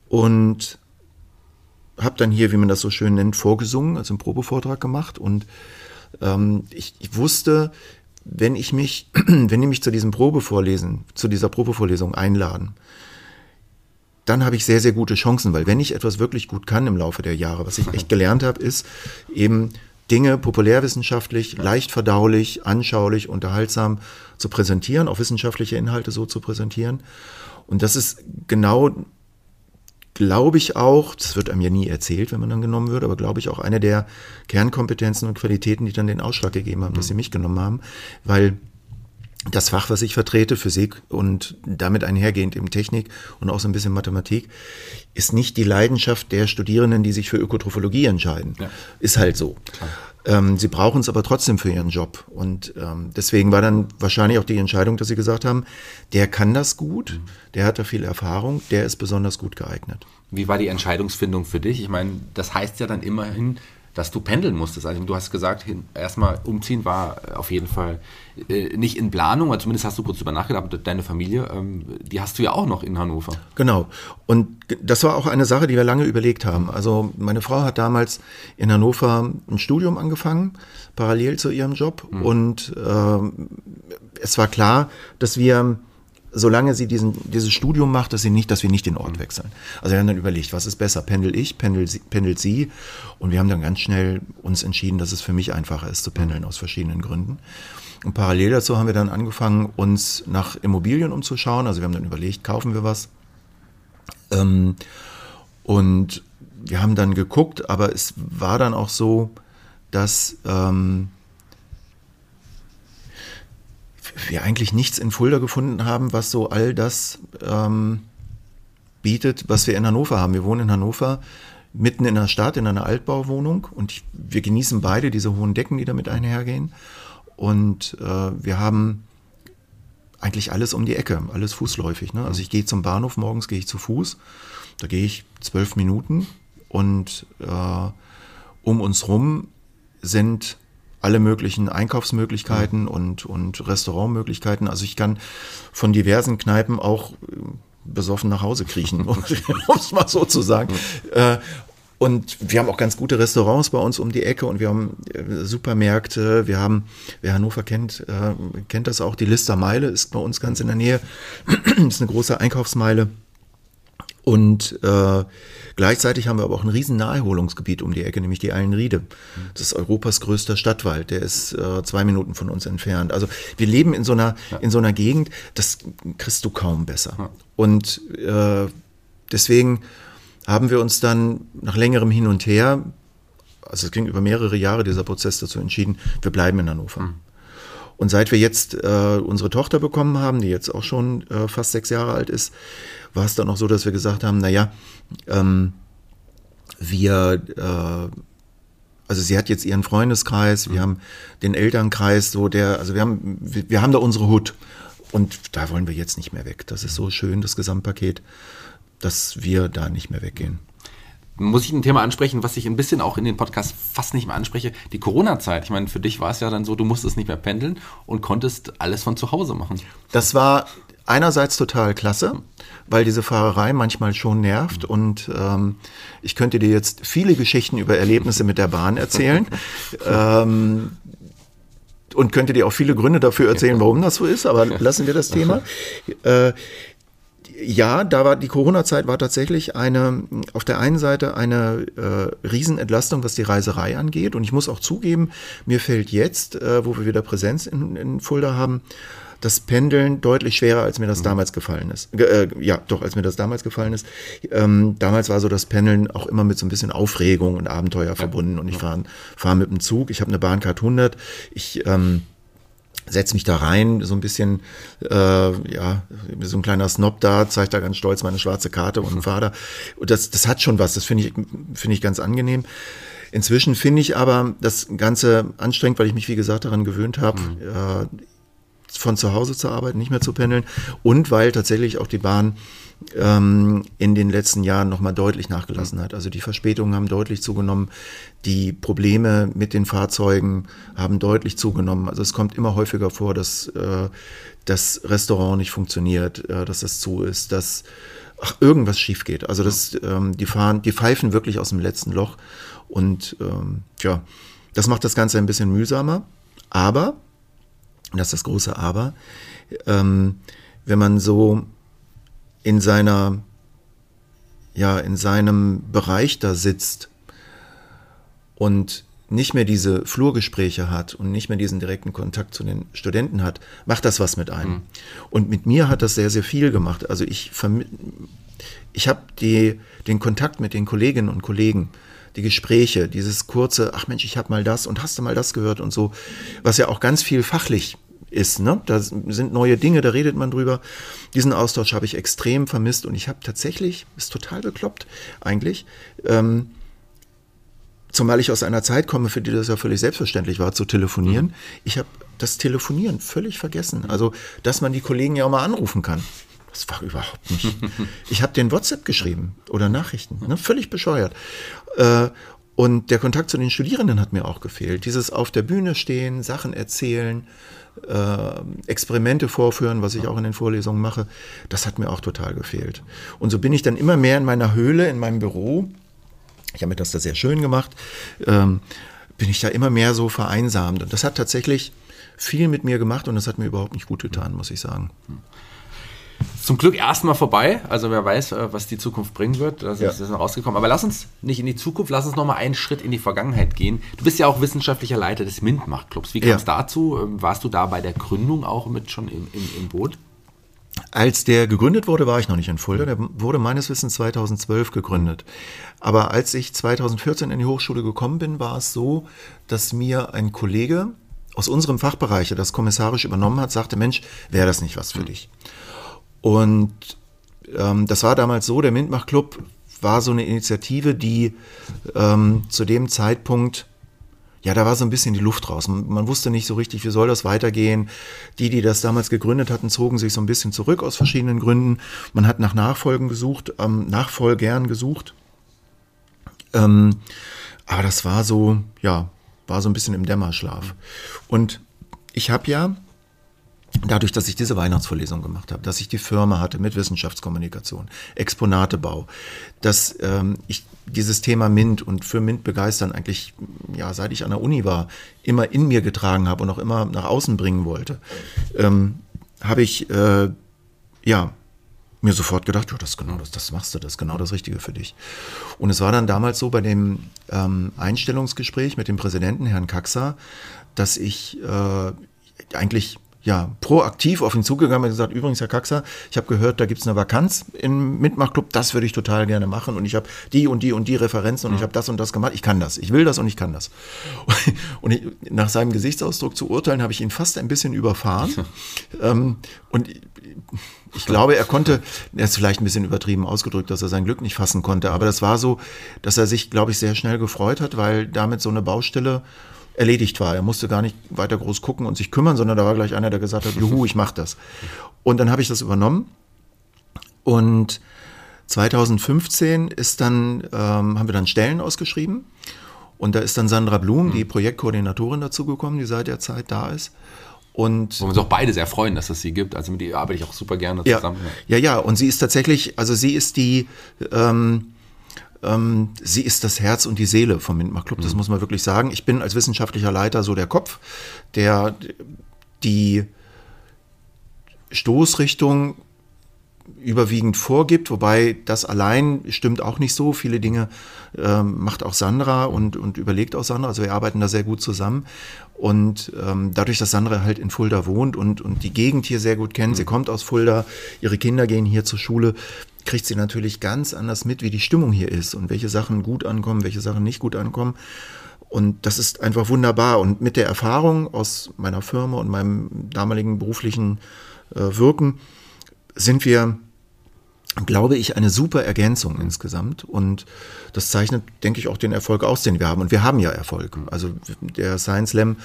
Und habe dann hier, wie man das so schön nennt, vorgesungen, also einen Probevortrag gemacht. Und ähm, ich, ich, wusste, wenn ich mich, wenn die mich zu diesem Probevorlesen, zu dieser Probevorlesung einladen, dann habe ich sehr, sehr gute Chancen, weil wenn ich etwas wirklich gut kann im Laufe der Jahre, was ich echt gelernt habe, ist eben Dinge populärwissenschaftlich, leicht verdaulich, anschaulich, unterhaltsam zu präsentieren, auch wissenschaftliche Inhalte so zu präsentieren. Und das ist genau, glaube ich auch, das wird einem ja nie erzählt, wenn man dann genommen wird, aber glaube ich auch eine der Kernkompetenzen und Qualitäten, die dann den Ausschlag gegeben haben, dass sie mhm. mich genommen haben, weil das Fach, was ich vertrete, Physik und damit einhergehend eben Technik und auch so ein bisschen Mathematik, ist nicht die Leidenschaft der Studierenden, die sich für Ökotrophologie entscheiden. Ja. Ist halt so. Ähm, sie brauchen es aber trotzdem für ihren Job. Und ähm, deswegen war dann wahrscheinlich auch die Entscheidung, dass sie gesagt haben, der kann das gut, mhm. der hat da viel Erfahrung, der ist besonders gut geeignet. Wie war die Entscheidungsfindung für dich? Ich meine, das heißt ja dann immerhin, dass du pendeln musstest. Also du hast gesagt, erstmal umziehen war auf jeden Fall äh, nicht in Planung, oder zumindest hast du kurz drüber nachgedacht, deine Familie, ähm, die hast du ja auch noch in Hannover. Genau. Und das war auch eine Sache, die wir lange überlegt haben. Also meine Frau hat damals in Hannover ein Studium angefangen, parallel zu ihrem Job. Mhm. Und äh, es war klar, dass wir solange sie diesen, dieses Studium macht, dass sie nicht, dass wir nicht den Ort mhm. wechseln. Also wir haben dann überlegt, was ist besser, pendel ich, pendel sie, pendelt sie und wir haben dann ganz schnell uns entschieden, dass es für mich einfacher ist zu pendeln aus verschiedenen Gründen. Und parallel dazu haben wir dann angefangen, uns nach Immobilien umzuschauen. Also wir haben dann überlegt, kaufen wir was. Ähm, und wir haben dann geguckt, aber es war dann auch so, dass ähm, wir eigentlich nichts in Fulda gefunden haben, was so all das ähm, bietet, was wir in Hannover haben. Wir wohnen in Hannover mitten in der Stadt, in einer Altbauwohnung und wir genießen beide diese hohen Decken, die damit einhergehen. Und äh, wir haben eigentlich alles um die Ecke, alles fußläufig. Ne? Also ich gehe zum Bahnhof, morgens gehe ich zu Fuß, da gehe ich zwölf Minuten und äh, um uns rum sind alle möglichen Einkaufsmöglichkeiten mhm. und, und Restaurantmöglichkeiten. Also ich kann von diversen Kneipen auch äh, besoffen nach Hause kriechen, um es mal so zu sagen. Mhm. Äh, und wir haben auch ganz gute Restaurants bei uns um die Ecke und wir haben äh, Supermärkte. Wir haben, wer Hannover kennt, äh, kennt das auch. Die Lister Meile ist bei uns ganz in der Nähe. ist eine große Einkaufsmeile. Und äh, gleichzeitig haben wir aber auch ein riesen Naherholungsgebiet um die Ecke, nämlich die Eilenriede. Das ist Europas größter Stadtwald. Der ist äh, zwei Minuten von uns entfernt. Also wir leben in so einer, ja. in so einer Gegend, das kriegst du kaum besser. Ja. Und äh, deswegen haben wir uns dann nach längerem Hin und Her, also es ging über mehrere Jahre dieser Prozess dazu entschieden, wir bleiben in Hannover. Mhm. Und seit wir jetzt äh, unsere Tochter bekommen haben, die jetzt auch schon äh, fast sechs Jahre alt ist, war es dann auch so, dass wir gesagt haben, naja, ähm, wir, äh, also sie hat jetzt ihren Freundeskreis, wir haben den Elternkreis, so der, also wir haben, wir, wir haben da unsere Hut. Und da wollen wir jetzt nicht mehr weg. Das ist so schön, das Gesamtpaket, dass wir da nicht mehr weggehen muss ich ein Thema ansprechen, was ich ein bisschen auch in den Podcast fast nicht mehr anspreche. Die Corona-Zeit. Ich meine, für dich war es ja dann so, du musstest nicht mehr pendeln und konntest alles von zu Hause machen. Das war einerseits total klasse, weil diese Fahrerei manchmal schon nervt und ähm, ich könnte dir jetzt viele Geschichten über Erlebnisse mit der Bahn erzählen. ähm, und könnte dir auch viele Gründe dafür erzählen, warum das so ist, aber lassen wir das Thema. Äh, ja, da war die Corona-Zeit war tatsächlich eine, auf der einen Seite eine äh, Riesenentlastung, was die Reiserei angeht. Und ich muss auch zugeben, mir fällt jetzt, äh, wo wir wieder Präsenz in, in Fulda haben, das Pendeln deutlich schwerer, als mir das mhm. damals gefallen ist. Äh, ja, doch, als mir das damals gefallen ist. Ähm, damals war so das Pendeln auch immer mit so ein bisschen Aufregung und Abenteuer ja. verbunden. Und ich fahre fahr mit dem Zug. Ich habe eine Bahncard 100. Ich ähm, setze mich da rein, so ein bisschen, äh, ja, so ein kleiner Snob da, zeigt da ganz stolz meine schwarze Karte und ein Vater. Und das, das hat schon was, das finde ich, finde ich ganz angenehm. Inzwischen finde ich aber das Ganze anstrengend, weil ich mich, wie gesagt, daran gewöhnt habe, mhm. äh, von zu Hause zu arbeiten, nicht mehr zu pendeln und weil tatsächlich auch die Bahn ähm, in den letzten Jahren nochmal deutlich nachgelassen hat. Also die Verspätungen haben deutlich zugenommen, die Probleme mit den Fahrzeugen haben deutlich zugenommen. Also es kommt immer häufiger vor, dass äh, das Restaurant nicht funktioniert, äh, dass das zu ist, dass ach, irgendwas schief geht. Also das, ähm, die fahren, die pfeifen wirklich aus dem letzten Loch und ähm, ja, das macht das Ganze ein bisschen mühsamer. Aber, das ist das große Aber, ähm, wenn man so in seiner, ja, in seinem Bereich da sitzt und nicht mehr diese Flurgespräche hat und nicht mehr diesen direkten Kontakt zu den Studenten hat, macht das was mit einem. Mhm. Und mit mir hat das sehr, sehr viel gemacht. Also ich, ich habe den Kontakt mit den Kolleginnen und Kollegen, die Gespräche, dieses kurze, ach Mensch, ich habe mal das und hast du mal das gehört und so, was ja auch ganz viel fachlich ist. Ne? Da sind neue Dinge, da redet man drüber. Diesen Austausch habe ich extrem vermisst und ich habe tatsächlich, ist total bekloppt eigentlich, ähm, zumal ich aus einer Zeit komme, für die das ja völlig selbstverständlich war, zu telefonieren. Mhm. Ich habe das Telefonieren völlig vergessen. Also, dass man die Kollegen ja auch mal anrufen kann. Das war überhaupt nicht. Ich habe den WhatsApp geschrieben oder Nachrichten, ne? völlig bescheuert. Äh, und der Kontakt zu den Studierenden hat mir auch gefehlt. Dieses auf der Bühne stehen, Sachen erzählen, äh, Experimente vorführen, was ich auch in den Vorlesungen mache, das hat mir auch total gefehlt. Und so bin ich dann immer mehr in meiner Höhle, in meinem Büro. Ich habe mir das da sehr schön gemacht. Ähm, bin ich da immer mehr so vereinsamt. Und das hat tatsächlich viel mit mir gemacht und das hat mir überhaupt nicht gut getan, muss ich sagen. Hm zum Glück erstmal vorbei. Also wer weiß, äh, was die Zukunft bringen wird. Das ja. ist noch rausgekommen. Aber lass uns nicht in die Zukunft, lass uns noch mal einen Schritt in die Vergangenheit gehen. Du bist ja auch wissenschaftlicher Leiter des MINT-Macht-Clubs. Wie kam es ja. dazu? Ähm, warst du da bei der Gründung auch mit schon im, im, im Boot? Als der gegründet wurde, war ich noch nicht in Fulda. Der wurde meines Wissens 2012 gegründet. Aber als ich 2014 in die Hochschule gekommen bin, war es so, dass mir ein Kollege aus unserem Fachbereich, der das kommissarisch übernommen hat, sagte, Mensch, wäre das nicht was für dich? Und ähm, das war damals so, der Mintmach-Club war so eine Initiative, die ähm, zu dem Zeitpunkt, ja, da war so ein bisschen die Luft raus. Man, man, wusste nicht so richtig, wie soll das weitergehen. Die, die das damals gegründet hatten, zogen sich so ein bisschen zurück aus verschiedenen Gründen. Man hat nach Nachfolgen gesucht, ähm, Nachfolgern gesucht. Ähm, aber das war so, ja, war so ein bisschen im Dämmerschlaf. Und ich habe ja dadurch, dass ich diese Weihnachtsvorlesung gemacht habe, dass ich die Firma hatte mit Wissenschaftskommunikation, Exponatebau, dass ähm, ich dieses Thema MINT und für MINT begeistern eigentlich, ja, seit ich an der Uni war, immer in mir getragen habe und auch immer nach außen bringen wollte, ähm, habe ich, äh, ja, mir sofort gedacht, ja, das genau das, das machst du, das ist genau das Richtige für dich. Und es war dann damals so bei dem ähm, Einstellungsgespräch mit dem Präsidenten, Herrn Kaxa, dass ich äh, eigentlich ja, proaktiv auf ihn zugegangen und gesagt, übrigens, Herr Kaxer, ich habe gehört, da gibt es eine Vakanz im Mitmachclub, das würde ich total gerne machen und ich habe die und die und die Referenzen und mhm. ich habe das und das gemacht, ich kann das, ich will das und ich kann das. Und ich, nach seinem Gesichtsausdruck zu urteilen, habe ich ihn fast ein bisschen überfahren ähm, und ich glaube, er konnte, er ist vielleicht ein bisschen übertrieben ausgedrückt, dass er sein Glück nicht fassen konnte, aber das war so, dass er sich, glaube ich, sehr schnell gefreut hat, weil damit so eine Baustelle erledigt war. Er musste gar nicht weiter groß gucken und sich kümmern, sondern da war gleich einer, der gesagt hat, juhu, ich mach das. Und dann habe ich das übernommen und 2015 ist dann, ähm, haben wir dann Stellen ausgeschrieben und da ist dann Sandra Blum, die Projektkoordinatorin, dazugekommen, die seit der Zeit da ist. Und Wo wir uns auch beide sehr freuen, dass es sie gibt. Also mit ihr arbeite ich auch super gerne zusammen. Ja, ja, ja. und sie ist tatsächlich, also sie ist die, ähm, ähm, sie ist das Herz und die Seele vom Mintmach Club, das mhm. muss man wirklich sagen. Ich bin als wissenschaftlicher Leiter so der Kopf, der die Stoßrichtung überwiegend vorgibt, wobei das allein stimmt auch nicht so. Viele Dinge ähm, macht auch Sandra und, und überlegt auch Sandra. Also wir arbeiten da sehr gut zusammen. Und ähm, dadurch, dass Sandra halt in Fulda wohnt und, und die Gegend hier sehr gut kennt, mhm. sie kommt aus Fulda, ihre Kinder gehen hier zur Schule, kriegt sie natürlich ganz anders mit, wie die Stimmung hier ist und welche Sachen gut ankommen, welche Sachen nicht gut ankommen. Und das ist einfach wunderbar. Und mit der Erfahrung aus meiner Firma und meinem damaligen beruflichen äh, Wirken sind wir glaube ich, eine super Ergänzung insgesamt. Und das zeichnet, denke ich, auch den Erfolg aus, den wir haben. Und wir haben ja Erfolg. Also der Science Slam,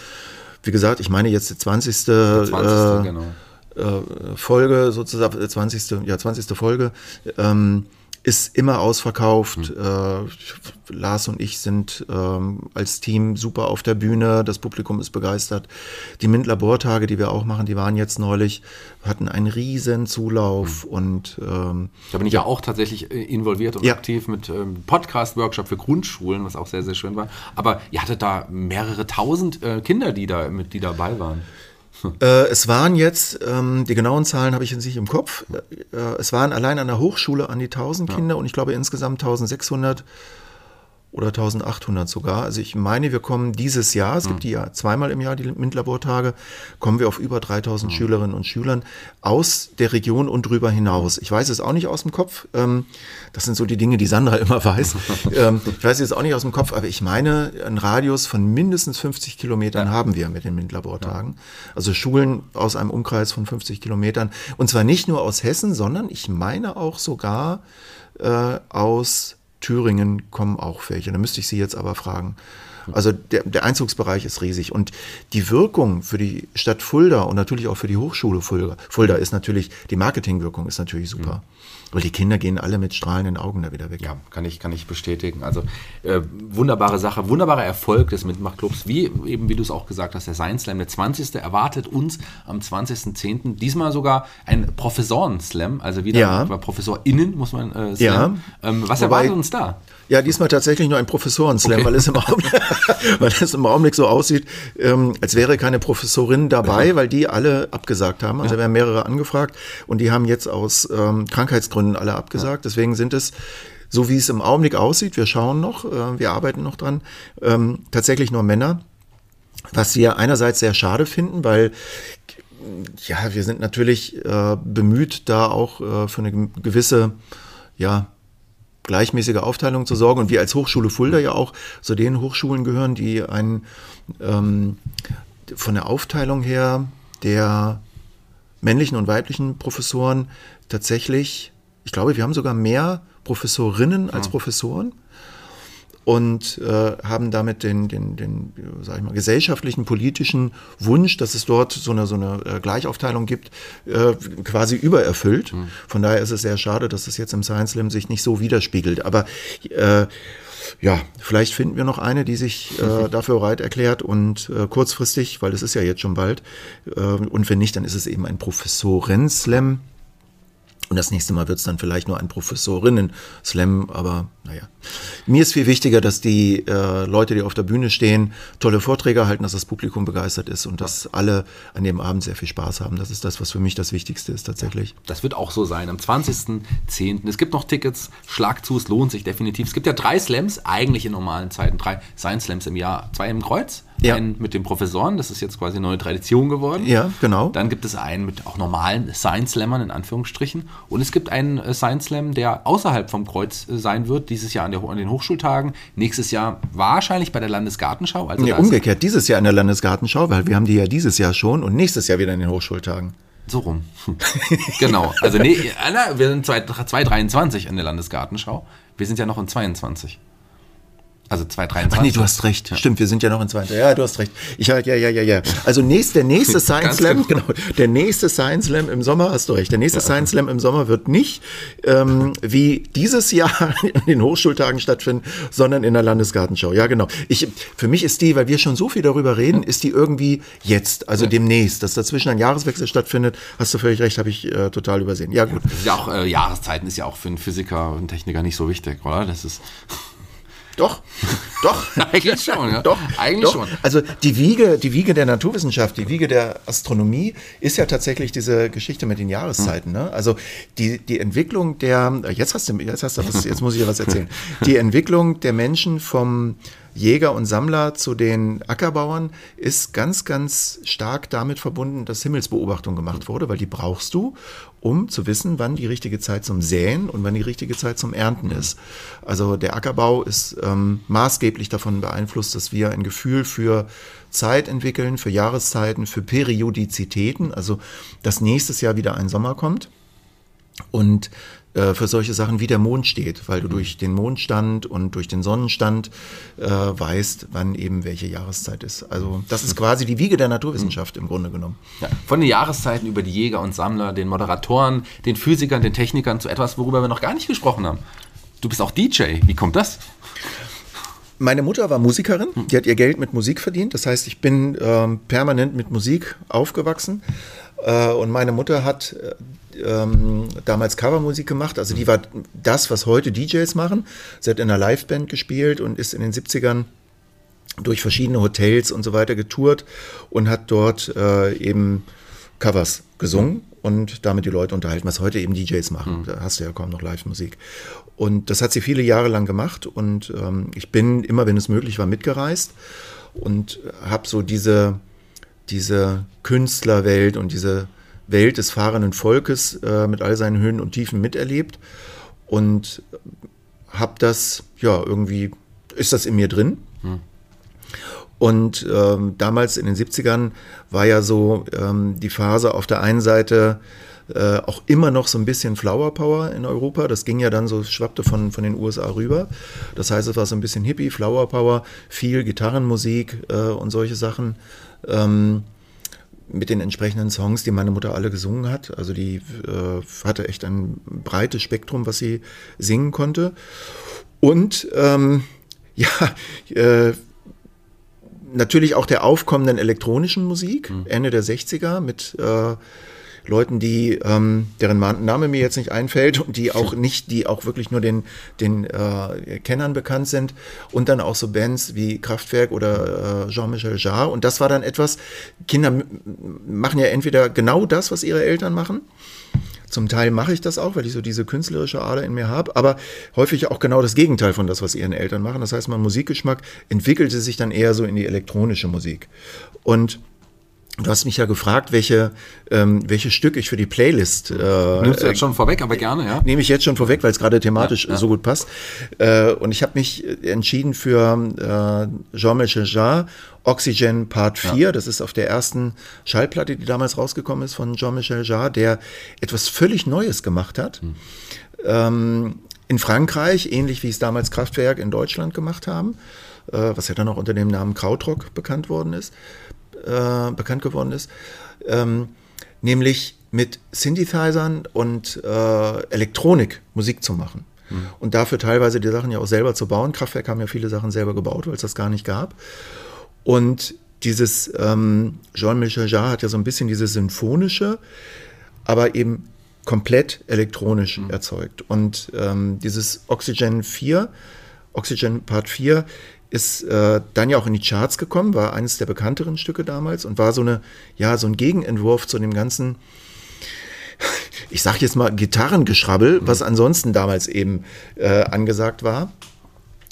wie gesagt, ich meine jetzt die 20. Der 20. Äh, genau. äh, Folge, sozusagen, 20. Ja, 20. Folge. Ähm, ist immer ausverkauft. Mhm. Äh, Lars und ich sind ähm, als Team super auf der Bühne. Das Publikum ist begeistert. Die MINT-Labortage, die wir auch machen, die waren jetzt neulich, hatten einen riesen Zulauf. Mhm. Und ähm, da bin ich ja, auch tatsächlich äh, involviert und ja. aktiv mit ähm, Podcast-Workshop für Grundschulen, was auch sehr, sehr schön war. Aber ihr hattet da mehrere tausend äh, Kinder, die da mit, die dabei waren. Äh, es waren jetzt, ähm, die genauen Zahlen habe ich jetzt nicht im Kopf, äh, es waren allein an der Hochschule an die 1000 ja. Kinder und ich glaube insgesamt 1600 oder 1800 sogar. Also ich meine, wir kommen dieses Jahr, es gibt die ja zweimal im Jahr die MINT-Labortage, kommen wir auf über 3000 mhm. Schülerinnen und Schülern aus der Region und drüber hinaus. Ich weiß es auch nicht aus dem Kopf. Ähm, das sind so die Dinge, die Sandra immer weiß. ähm, ich weiß es auch nicht aus dem Kopf, aber ich meine, einen Radius von mindestens 50 Kilometern ja. haben wir mit den MINT-Labortagen. Also Schulen aus einem Umkreis von 50 Kilometern. Und zwar nicht nur aus Hessen, sondern ich meine auch sogar äh, aus Thüringen kommen auch welche. Da müsste ich Sie jetzt aber fragen. Also der, der Einzugsbereich ist riesig und die Wirkung für die Stadt Fulda und natürlich auch für die Hochschule Fulda, Fulda ist natürlich, die Marketingwirkung ist natürlich super. Mhm. Weil die Kinder gehen alle mit strahlenden Augen da wieder weg. Ja, kann ich, kann ich bestätigen. Also äh, wunderbare Sache, wunderbarer Erfolg des Mitmachclubs, wie eben, wie du es auch gesagt hast, der Science Slam, der 20. erwartet uns am 20.10. Diesmal sogar ein Professoren-Slam, also wieder ja. ProfessorInnen, muss man äh, sagen. Ja. Ähm, was Wobei, erwartet uns da? Ja, diesmal tatsächlich nur ein Professoren-Slam, okay. weil, es im Augenblick, weil es im Augenblick so aussieht, ähm, als wäre keine Professorin dabei, ja. weil die alle abgesagt haben. Also ja. wir haben mehrere angefragt und die haben jetzt aus ähm, Krankheitsgründen alle abgesagt. Deswegen sind es so wie es im Augenblick aussieht, wir schauen noch, äh, wir arbeiten noch dran, ähm, tatsächlich nur Männer, was wir einerseits sehr schade finden, weil ja, wir sind natürlich äh, bemüht, da auch äh, für eine gewisse ja, gleichmäßige Aufteilung zu sorgen. Und wir als Hochschule Fulda ja auch zu den Hochschulen gehören, die einen ähm, von der Aufteilung her der männlichen und weiblichen Professoren tatsächlich, ich glaube, wir haben sogar mehr Professorinnen als Professoren und äh, haben damit den, den, den sag ich mal, gesellschaftlichen, politischen Wunsch, dass es dort so eine, so eine äh, Gleichaufteilung gibt, äh, quasi übererfüllt. Mhm. Von daher ist es sehr schade, dass es jetzt im Science Slam sich nicht so widerspiegelt. Aber äh, ja, vielleicht finden wir noch eine, die sich äh, dafür bereit erklärt und äh, kurzfristig, weil es ist ja jetzt schon bald, äh, und wenn nicht, dann ist es eben ein Professoren-Slam und das nächste Mal wird es dann vielleicht nur ein Professorinnen-Slam, aber naja. Mir ist viel wichtiger, dass die äh, Leute, die auf der Bühne stehen, tolle Vorträge halten, dass das Publikum begeistert ist und dass alle an dem Abend sehr viel Spaß haben. Das ist das, was für mich das Wichtigste ist tatsächlich. Das wird auch so sein. Am 20.10. Es gibt noch Tickets, schlag zu, es lohnt sich definitiv. Es gibt ja drei Slams, eigentlich in normalen Zeiten, drei Science Slams im Jahr, zwei im Kreuz Ja. Einen mit den Professoren, das ist jetzt quasi eine neue Tradition geworden. Ja, genau. Dann gibt es einen mit auch normalen Science Slammern in Anführungsstrichen. Und es gibt einen äh, Science Slam, der außerhalb vom Kreuz äh, sein wird, dieses Jahr an, der, an den Hochschultagen. Nächstes Jahr wahrscheinlich bei der Landesgartenschau. Also Nee, umgekehrt, dieses Jahr in der Landesgartenschau, weil wir haben die ja dieses Jahr schon und nächstes Jahr wieder in den Hochschultagen. So rum. genau. Also nee, wir sind 2023 in der Landesgartenschau. Wir sind ja noch in 22. Also 2023. Ach nee, du hast recht. Stimmt, wir sind ja noch in zweiter. Ja, du hast recht. Ich ja, ja, ja, ja, ja. Also nächst, der nächste Science Slam, genau. Der nächste Science Slam im Sommer, hast du recht. Der nächste Science Slam im Sommer wird nicht ähm, wie dieses Jahr in den Hochschultagen stattfinden, sondern in der Landesgartenschau. Ja, genau. Ich, für mich ist die, weil wir schon so viel darüber reden, ist die irgendwie jetzt, also demnächst, dass dazwischen ein Jahreswechsel stattfindet. Hast du völlig recht, habe ich äh, total übersehen. Ja, gut. Das ist ja auch, äh, Jahreszeiten ist ja auch für einen Physiker und Techniker nicht so wichtig, oder? Das ist. Doch, doch. Eigentlich schon, ja. Doch, Eigentlich doch. schon. Also die Wiege, die Wiege der Naturwissenschaft, die Wiege der Astronomie ist ja tatsächlich diese Geschichte mit den Jahreszeiten. Ne? Also die, die Entwicklung der, jetzt hast du, jetzt hast du was, jetzt muss ich dir was erzählen. Die Entwicklung der Menschen vom Jäger und Sammler zu den Ackerbauern ist ganz, ganz stark damit verbunden, dass Himmelsbeobachtung gemacht wurde, weil die brauchst du, um zu wissen, wann die richtige Zeit zum Säen und wann die richtige Zeit zum Ernten ist. Also der Ackerbau ist ähm, maßgeblich davon beeinflusst, dass wir ein Gefühl für Zeit entwickeln, für Jahreszeiten, für Periodizitäten, also dass nächstes Jahr wieder ein Sommer kommt und für solche Sachen wie der Mond steht, weil du durch den Mondstand und durch den Sonnenstand äh, weißt, wann eben welche Jahreszeit ist. Also das ist quasi die Wiege der Naturwissenschaft im Grunde genommen. Ja, von den Jahreszeiten über die Jäger und Sammler, den Moderatoren, den Physikern, den Technikern zu etwas, worüber wir noch gar nicht gesprochen haben. Du bist auch DJ. Wie kommt das? Meine Mutter war Musikerin, die hat ihr Geld mit Musik verdient. Das heißt, ich bin ähm, permanent mit Musik aufgewachsen. Äh, und meine Mutter hat äh, ähm, damals Covermusik gemacht. Also die war das, was heute DJs machen. Sie hat in einer Liveband gespielt und ist in den 70ern durch verschiedene Hotels und so weiter getourt und hat dort äh, eben Covers gesungen und damit die Leute unterhalten, was heute eben DJs machen. Da hast du ja kaum noch Live-Musik. Und das hat sie viele Jahre lang gemacht und ähm, ich bin immer, wenn es möglich war, mitgereist und habe so diese, diese Künstlerwelt und diese Welt des fahrenden Volkes äh, mit all seinen Höhen und Tiefen miterlebt und habe das, ja, irgendwie ist das in mir drin. Und ähm, damals in den 70ern war ja so ähm, die Phase auf der einen Seite äh, auch immer noch so ein bisschen Flower Power in Europa. Das ging ja dann so, schwappte von, von den USA rüber. Das heißt, es war so ein bisschen Hippie, Flower Power, viel Gitarrenmusik äh, und solche Sachen. Ähm, mit den entsprechenden Songs, die meine Mutter alle gesungen hat. Also die äh, hatte echt ein breites Spektrum, was sie singen konnte. Und ähm, ja, äh, natürlich auch der aufkommenden elektronischen Musik, Ende der 60er, mit äh, Leuten, die, ähm, deren Name mir jetzt nicht einfällt und die auch nicht, die auch wirklich nur den, den äh, Kennern bekannt sind und dann auch so Bands wie Kraftwerk oder äh, Jean-Michel Jarre und das war dann etwas, Kinder machen ja entweder genau das, was ihre Eltern machen, zum Teil mache ich das auch, weil ich so diese künstlerische Ader in mir habe, aber häufig auch genau das Gegenteil von das, was ihren Eltern machen. Das heißt, mein Musikgeschmack entwickelte sich dann eher so in die elektronische Musik. Und du hast mich ja gefragt, welche, ähm, welche Stück ich für die Playlist äh, Nimmst du jetzt schon vorweg, aber gerne, ja? nehme ich jetzt schon vorweg, weil es gerade thematisch Ja, ja. so gut passt. Äh, und ich habe mich entschieden für äh, Jean-Michel Jarre, Oxygen Part 4. Das ist auf der ersten Schallplatte, die damals rausgekommen ist von Jean-Michel Jarre, der etwas völlig Neues gemacht hat. Ähm, in Frankreich, ähnlich wie es damals Kraftwerk in Deutschland gemacht haben, äh, was ja dann auch unter dem Namen Krautrock bekannt worden ist, äh, bekannt geworden ist. Ähm, nämlich mit Synthesizern und äh, Elektronik Musik zu machen. Und dafür teilweise die Sachen ja auch selber zu bauen. Kraftwerk haben ja viele Sachen selber gebaut, weil es das gar nicht gab. Und dieses ähm, Jean-Michel Jarre hat ja so ein bisschen dieses Symphonische, aber eben komplett elektronisch erzeugt. Und ähm, dieses Oxygen 4, Oxygen Part 4, ist äh, dann ja auch in die Charts gekommen, war eines der bekannteren Stücke damals und war so eine, ja, so ein Gegenentwurf zu dem ganzen, ich sag jetzt mal, Gitarrengeschrabbel, was ansonsten damals eben äh, angesagt war.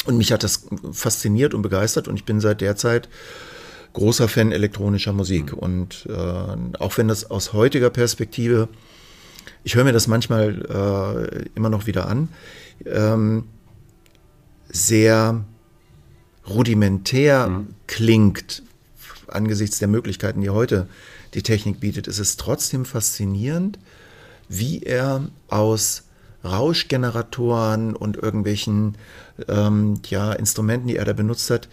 Und mich hat das fasziniert und begeistert und ich bin seit der Zeit großer Fan elektronischer Musik. Mhm. Und äh, auch wenn das aus heutiger Perspektive, ich höre mir das manchmal äh, immer noch wieder an, ähm, sehr rudimentär mhm. klingt angesichts der Möglichkeiten, die heute die Technik bietet, ist es trotzdem faszinierend, wie er aus Rauschgeneratoren und irgendwelchen ähm, ja, Instrumenten, die er da benutzt hat,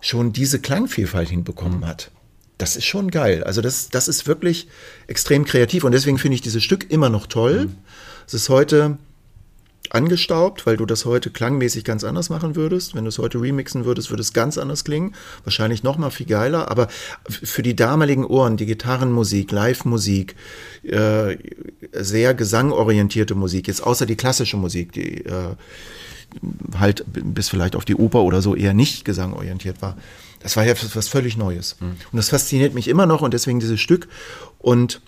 schon diese Klangvielfalt hinbekommen hat. Das ist schon geil. Also das, das ist wirklich extrem kreativ und deswegen finde ich dieses Stück immer noch toll. Mhm. Es ist heute angestaubt, weil du das heute klangmäßig ganz anders machen würdest. Wenn du es heute remixen würdest, würde es ganz anders klingen. Wahrscheinlich noch mal viel geiler. Aber für die damaligen Ohren, die Gitarrenmusik, Live-Musik, äh, sehr gesangorientierte Musik, jetzt außer die klassische Musik, die äh, halt bis vielleicht auf die Oper oder so eher nicht gesangorientiert war. Das war ja was völlig Neues. Mhm. Und das fasziniert mich immer noch und deswegen dieses Stück. Und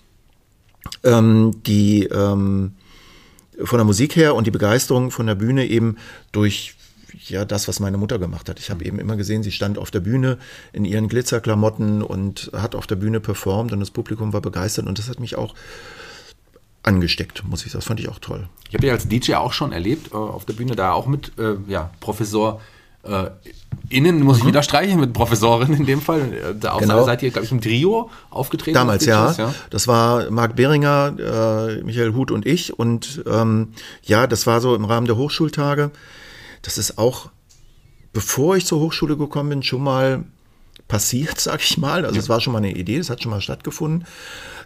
ähm, die ähm, von der Musik her und die Begeisterung von der Bühne eben durch ja das, was meine Mutter gemacht hat. Ich habe mhm. eben immer gesehen, sie stand auf der Bühne in ihren Glitzerklamotten und hat auf der Bühne performt und das Publikum war begeistert und das hat mich auch angesteckt, muss ich sagen. Das fand ich auch toll. Ich habe ja als DJ auch schon erlebt, äh, auf der Bühne da auch mit äh, ja, Professor äh, Innen muss ich mhm. wieder streichen mit Professorin in dem Fall. Äh, da genau. seid ihr, glaube ich, im Trio aufgetreten. Damals, ja. ja. Das war Marc Behringer, äh, Michael Huth und ich. Und ähm, ja, das war so im Rahmen der Hochschultage. Das ist auch, bevor ich zur Hochschule gekommen bin, schon mal passiert, sag ich mal. Also es war schon mal eine Idee, das hat schon mal stattgefunden.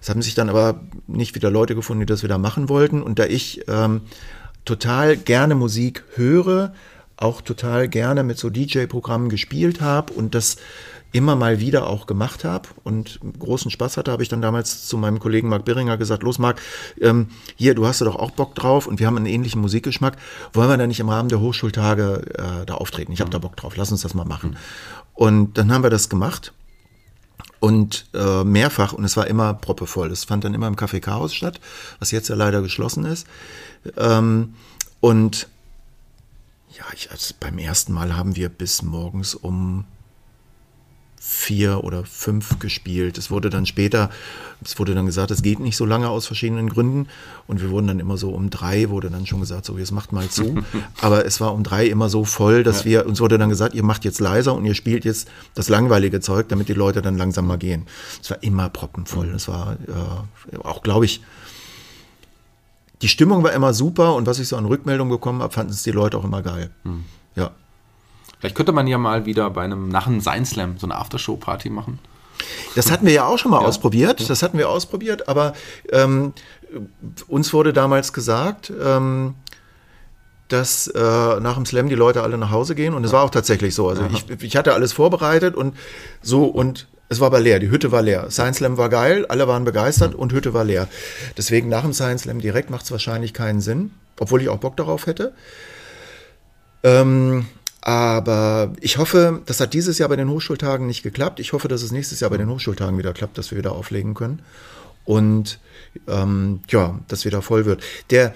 Es haben sich dann aber nicht wieder Leute gefunden, die das wieder machen wollten. Und da ich ähm, total gerne Musik höre, auch total gerne mit so DJ-Programmen gespielt habe und das immer mal wieder auch gemacht habe und großen Spaß hatte, habe ich dann damals zu meinem Kollegen Marc Beringer gesagt, los Marc, ähm, hier, du hast da doch auch Bock drauf und wir haben einen ähnlichen Musikgeschmack, wollen wir da nicht im Rahmen der Hochschultage äh, da auftreten? Ich habe mhm. da Bock drauf, lass uns das mal machen. Und dann haben wir das gemacht und äh, mehrfach und es war immer proppevoll. Es fand dann immer im Café Chaos statt, was jetzt ja leider geschlossen ist. Ähm, und ja, ich, also beim ersten Mal haben wir bis morgens um vier oder fünf gespielt. Es wurde dann später, es wurde dann gesagt, es geht nicht so lange aus verschiedenen Gründen. Und wir wurden dann immer so um drei, wurde dann schon gesagt, so jetzt macht mal zu. Aber es war um drei immer so voll, dass ja. wir, uns wurde dann gesagt, ihr macht jetzt leiser und ihr spielt jetzt das langweilige Zeug, damit die Leute dann langsam mal gehen. Es war immer proppenvoll. Es war äh, auch, glaube ich, die Stimmung war immer super und was ich so an Rückmeldungen bekommen habe, fanden es die Leute auch immer geil. Hm. Ja. Vielleicht könnte man ja mal wieder bei einem nach einem Science Slam so eine Aftershow-Party machen. Das hatten wir ja auch schon mal ja. ausprobiert. Das hatten wir ausprobiert, aber ähm, uns wurde damals gesagt, ähm, dass äh, nach dem Slam die Leute alle nach Hause gehen und es war auch tatsächlich so. Also ich, ich, hatte alles vorbereitet und so und es war aber leer, die Hütte war leer. Science Slam war geil, alle waren begeistert und Hütte war leer. Deswegen nach dem Science Slam direkt macht es wahrscheinlich keinen Sinn, obwohl ich auch Bock darauf hätte. Ähm, aber ich hoffe, das hat dieses Jahr bei den Hochschultagen nicht geklappt. Ich hoffe, dass es nächstes Jahr bei den Hochschultagen wieder klappt, dass wir wieder auflegen können. Und ähm, ja, dass wieder voll wird. Der,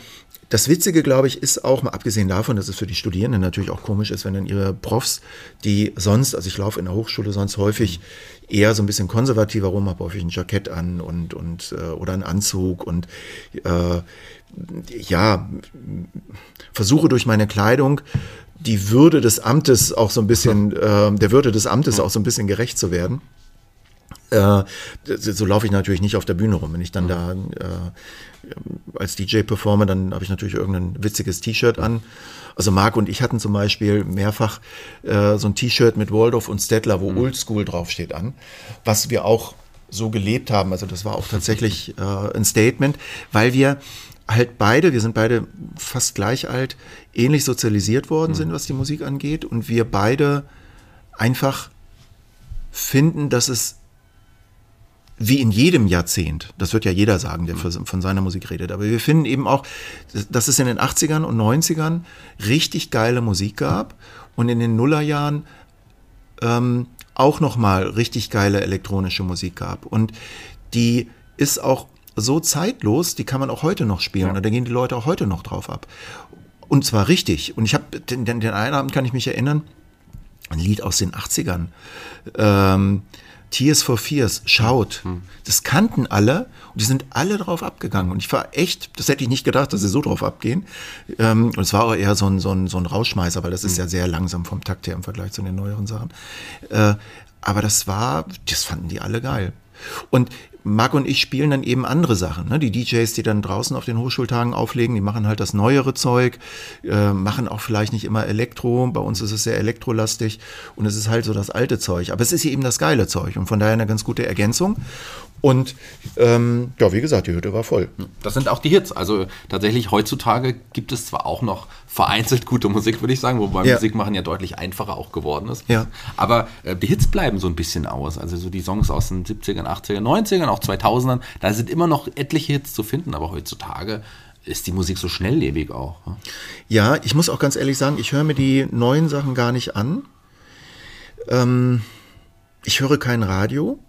das Witzige, glaube ich, ist auch, mal abgesehen davon, dass es für die Studierenden natürlich auch komisch ist, wenn dann ihre Profs, die sonst, also ich laufe in der Hochschule sonst häufig eher so ein bisschen konservativer rum, habe häufig ein Jackett an und, und äh, oder einen Anzug und äh, ja, versuche durch meine Kleidung die Würde des Amtes auch so ein bisschen, äh, der Würde des Amtes auch so ein bisschen gerecht zu werden. Äh, so laufe ich natürlich nicht auf der Bühne rum. Wenn ich dann da äh, als DJ performe, dann habe ich natürlich irgendein witziges T-Shirt an. Also Marc und ich hatten zum Beispiel mehrfach äh, so ein T-Shirt mit Waldorf und Stettler, wo mhm. Oldschool draufsteht an, was wir auch so gelebt haben. Also das war auch tatsächlich äh, ein Statement, weil wir halt beide, wir sind beide fast gleich alt, ähnlich sozialisiert worden mhm. sind, was die Musik angeht. Und wir beide einfach finden, dass es wie in jedem Jahrzehnt, das wird ja jeder sagen, der mhm. von seiner Musik redet, aber wir finden eben auch, dass es in den 80ern und 90ern richtig geile Musik gab und in den Nullerjahren ähm, auch nochmal richtig geile elektronische Musik gab. Und die ist auch so zeitlos, die kann man auch heute noch spielen. Ja. Und da gehen die Leute auch heute noch drauf ab. Und zwar richtig. Und ich habe den, den, den einen Abend kann ich mich erinnern, ein Lied aus den 80ern. Ähm, Tears for Fears, schaut. Das kannten alle und die sind alle drauf abgegangen. Und ich war echt, das hätte ich nicht gedacht, dass sie so drauf abgehen. Ähm, und es war auch eher so ein, so, ein, so ein Rauschmeißer, weil das ist ja sehr langsam vom Takt her im Vergleich zu den neueren Sachen. Äh, aber das war, das fanden die alle geil. Und Marc und ich spielen dann eben andere Sachen. Ne? Die DJs, die dann draußen auf den Hochschultagen auflegen, die machen halt das neuere Zeug, äh, machen auch vielleicht nicht immer Elektro. Bei uns ist es sehr elektrolastig und es ist halt so das alte Zeug. Aber es ist eben das geile Zeug und von daher eine ganz gute Ergänzung. Und ähm, ja, wie gesagt, die Hütte war voll. Das sind auch die Hits. Also tatsächlich heutzutage gibt es zwar auch noch vereinzelt gute Musik, würde ich sagen, wobei Ja. Musik machen ja deutlich einfacher auch geworden ist. Ja. Aber äh, die Hits bleiben so ein bisschen aus. Also so die Songs aus den 70ern, 80ern, 90ern, auch 2000ern, da sind immer noch etliche Hits zu finden, aber heutzutage ist die Musik so schnelllebig auch. ne? Ja, ich muss auch ganz ehrlich sagen, ich höre mir die neuen Sachen gar nicht an. Ähm, ich höre kein Radio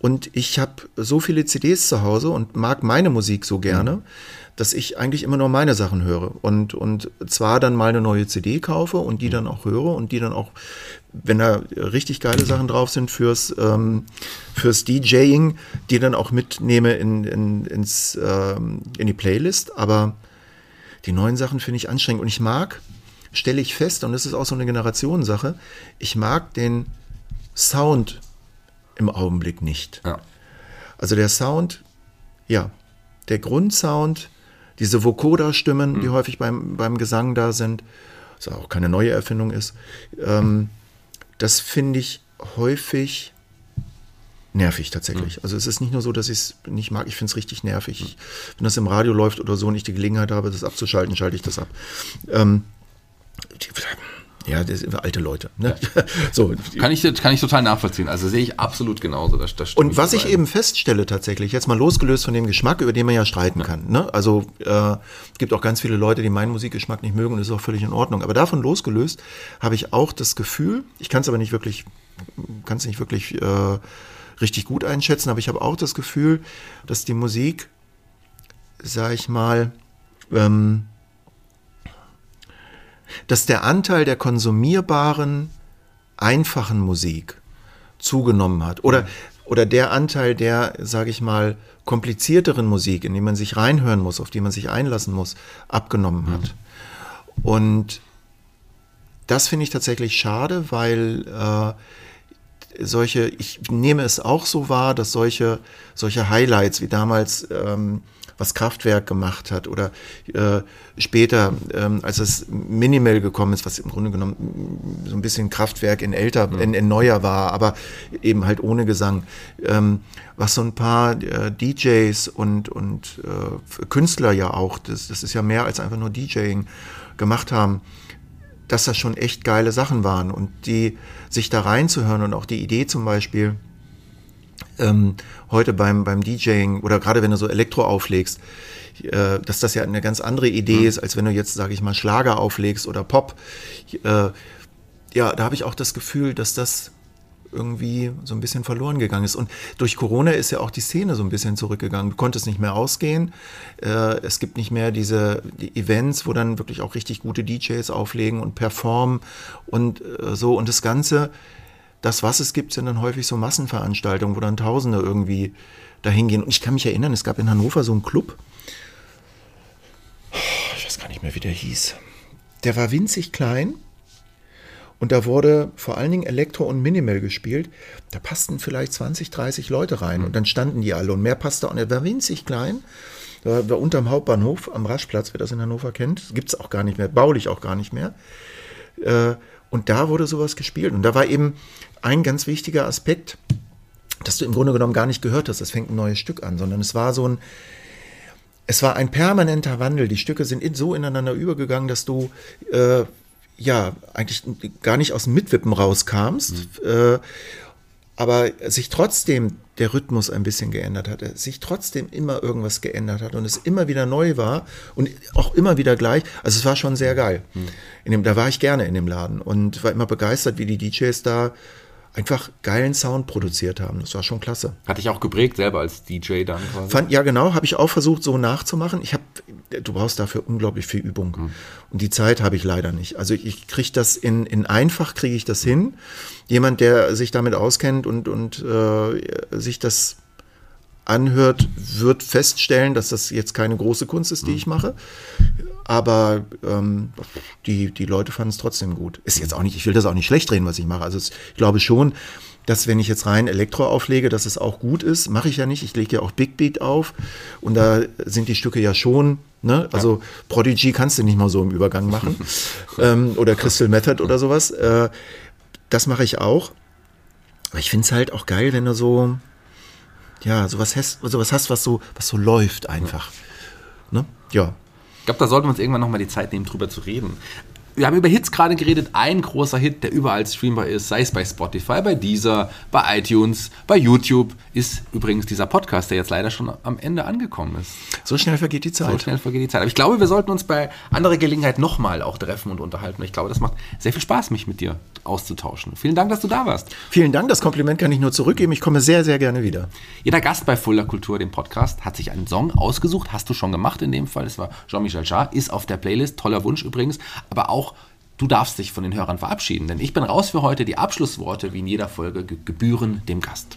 und ich habe so viele CDs zu Hause und mag meine Musik so gerne, dass ich eigentlich immer nur meine Sachen höre. Und, und zwar dann mal eine neue CD kaufe und die dann auch höre und die dann auch, wenn da richtig geile Sachen drauf sind fürs, ähm, fürs DJing, die dann auch mitnehme in, in, ins, ähm, in die Playlist, aber die neuen Sachen finde ich anstrengend. Und ich mag, stelle ich fest, und das ist auch so eine Generationssache, ich mag den Sound im Augenblick nicht. Ja. Also der Sound, ja, der Grundsound, diese Vocoder-Stimmen, die häufig beim, beim Gesang da sind, was auch keine neue Erfindung ist, ähm, das finde ich häufig nervig tatsächlich. Also es ist nicht nur so, dass ich es nicht mag, ich finde es richtig nervig. Wenn das im Radio läuft oder so und ich die Gelegenheit habe, das abzuschalten, schalte ich das ab. Ähm, die, ja, das sind alte Leute. Ne? So, Kann ich, kann ich total nachvollziehen. Also sehe ich absolut genauso. Das, das Und was ich eben feststelle tatsächlich, jetzt mal losgelöst von dem Geschmack, über den man ja streiten kann. Ne? Also äh, es gibt auch ganz viele Leute, die meinen Musikgeschmack nicht mögen und das ist auch völlig in Ordnung. Aber davon losgelöst habe ich auch das Gefühl, ich kann es aber nicht wirklich, kann es nicht wirklich äh, richtig gut einschätzen, aber ich habe auch das Gefühl, dass die Musik, sag ich mal, ähm, dass der Anteil der konsumierbaren, einfachen Musik zugenommen hat. Oder, oder der Anteil der, sage ich mal, komplizierteren Musik, in die man sich reinhören muss, auf die man sich einlassen muss, abgenommen hat. Und das finde ich tatsächlich schade, weil äh, solche, ich nehme es auch so wahr, dass solche, solche Highlights wie damals, ähm, was Kraftwerk gemacht hat oder äh, später, ähm, als es Minimal gekommen ist, was im Grunde genommen mm, so ein bisschen Kraftwerk in älter, in, in neuer war, aber eben halt ohne Gesang, ähm, was so ein paar äh, DJs und, und äh, Künstler ja auch, das, das ist ja mehr als einfach nur DJing, gemacht haben, dass das schon echt geile Sachen waren. Und die sich da reinzuhören und auch die Idee zum Beispiel ähm, heute beim, beim DJing oder gerade wenn du so Elektro auflegst, äh, dass das ja eine ganz andere Idee ist, als wenn du jetzt, sage ich mal, Schlager auflegst oder Pop. Äh, ja, da habe ich auch das Gefühl, dass das irgendwie so ein bisschen verloren gegangen ist. Und durch Corona ist ja auch die Szene so ein bisschen zurückgegangen. Du konntest nicht mehr ausgehen. Äh, es gibt nicht mehr diese die Events, wo dann wirklich auch richtig gute DJs auflegen und performen und äh, so. Und das Ganze, das, was es gibt, sind dann häufig so Massenveranstaltungen, wo dann Tausende irgendwie dahin gehen. Und ich kann mich erinnern, es gab in Hannover so einen Club. Ich weiß gar nicht mehr, wie der hieß. Der war winzig klein. Und da wurde vor allen Dingen Elektro und Minimal gespielt. Da passten vielleicht 20, 30 Leute rein. Und dann standen die alle. Und mehr passte auch nicht. Er war winzig klein. Da war unterm Hauptbahnhof am Raschplatz, wer das in Hannover kennt. Gibt es auch gar nicht mehr, baulich auch gar nicht mehr. Äh, Und da wurde sowas gespielt. Und da war eben ein ganz wichtiger Aspekt, dass du im Grunde genommen gar nicht gehört hast, es fängt ein neues Stück an, sondern es war so ein, es war ein permanenter Wandel. Die Stücke sind in, so ineinander übergegangen, dass du äh, ja eigentlich gar nicht aus dem Mitwippen rauskamst, äh, aber sich trotzdem der Rhythmus ein bisschen geändert hat, sich trotzdem immer irgendwas geändert hat und es immer wieder neu war und auch immer wieder gleich. Also es war schon sehr geil. In dem, da war ich gerne in dem Laden und war immer begeistert, wie die DJs da einfach geilen Sound produziert haben. Das war schon klasse. Hatte ich auch geprägt selber als DJ dann quasi. Fand, ja, genau, habe ich auch versucht, so nachzumachen. Ich habe, du brauchst dafür unglaublich viel Übung. Mhm. Und die Zeit habe ich leider nicht. Also ich kriege das in, in einfach, kriege ich das hin. Jemand, der sich damit auskennt und, und äh, sich das anhört, wird feststellen, dass das jetzt keine große Kunst ist, die ich mache. Aber ähm, die, die Leute fanden es trotzdem gut. Ist jetzt auch nicht, ich will das auch nicht schlecht reden, was ich mache. Also es, ich glaube schon, dass wenn ich jetzt rein Elektro auflege, dass es auch gut ist. Mache ich ja nicht. Ich lege ja auch Big Beat auf. Und da sind die Stücke ja schon, ne? Also ja. Prodigy kannst du nicht mal so im Übergang machen. ähm, oder Crystal Method oder sowas. Äh, das mache ich auch. Aber ich finde es halt auch geil, wenn du so, ja, sowas hast, sowas hast was, so, was so läuft einfach. Ne? ja. Ich glaube, da sollten wir uns irgendwann nochmal die Zeit nehmen, drüber zu reden. Wir haben über Hits gerade geredet. Ein großer Hit, der überall streambar ist, sei es bei Spotify, bei Deezer, bei iTunes, bei YouTube, ist übrigens dieser Podcast, der jetzt leider schon am Ende angekommen ist. So schnell vergeht die Zeit. So schnell vergeht die Zeit. Aber ich glaube, wir sollten uns bei anderer Gelegenheit nochmal auch treffen und unterhalten. Ich glaube, das macht sehr viel Spaß, mich mit dir auszutauschen. Vielen Dank, dass du da warst. Vielen Dank. Das Kompliment kann ich nur zurückgeben. Ich komme sehr, sehr gerne wieder. Jeder Gast bei Fuller Kultur, dem Podcast, hat sich einen Song ausgesucht. Hast du schon gemacht in dem Fall. Es war Jean-Michel Jarre, ist auf der Playlist. Toller Wunsch übrigens. Aber auch du darfst dich von den Hörern verabschieden, denn ich bin raus für heute. Die Abschlussworte, wie in jeder Folge, gebühren dem Gast.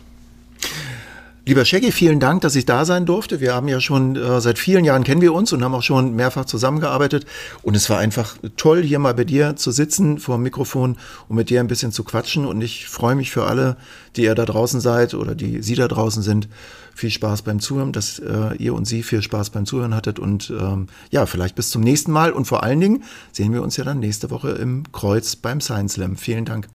Lieber Shaggy, vielen Dank, dass ich da sein durfte. Wir haben ja schon äh, seit vielen Jahren kennen wir uns und haben auch schon mehrfach zusammengearbeitet. Und es war einfach toll, hier mal bei dir zu sitzen vor dem Mikrofon und mit dir ein bisschen zu quatschen. Und ich freue mich für alle, die ihr da draußen seid oder die Sie da draußen sind. Viel Spaß beim Zuhören, dass äh, ihr und Sie viel Spaß beim Zuhören hattet. Und ähm, ja, vielleicht bis zum nächsten Mal. Und vor allen Dingen sehen wir uns ja dann nächste Woche im Kreuz beim Science Slam. Vielen Dank.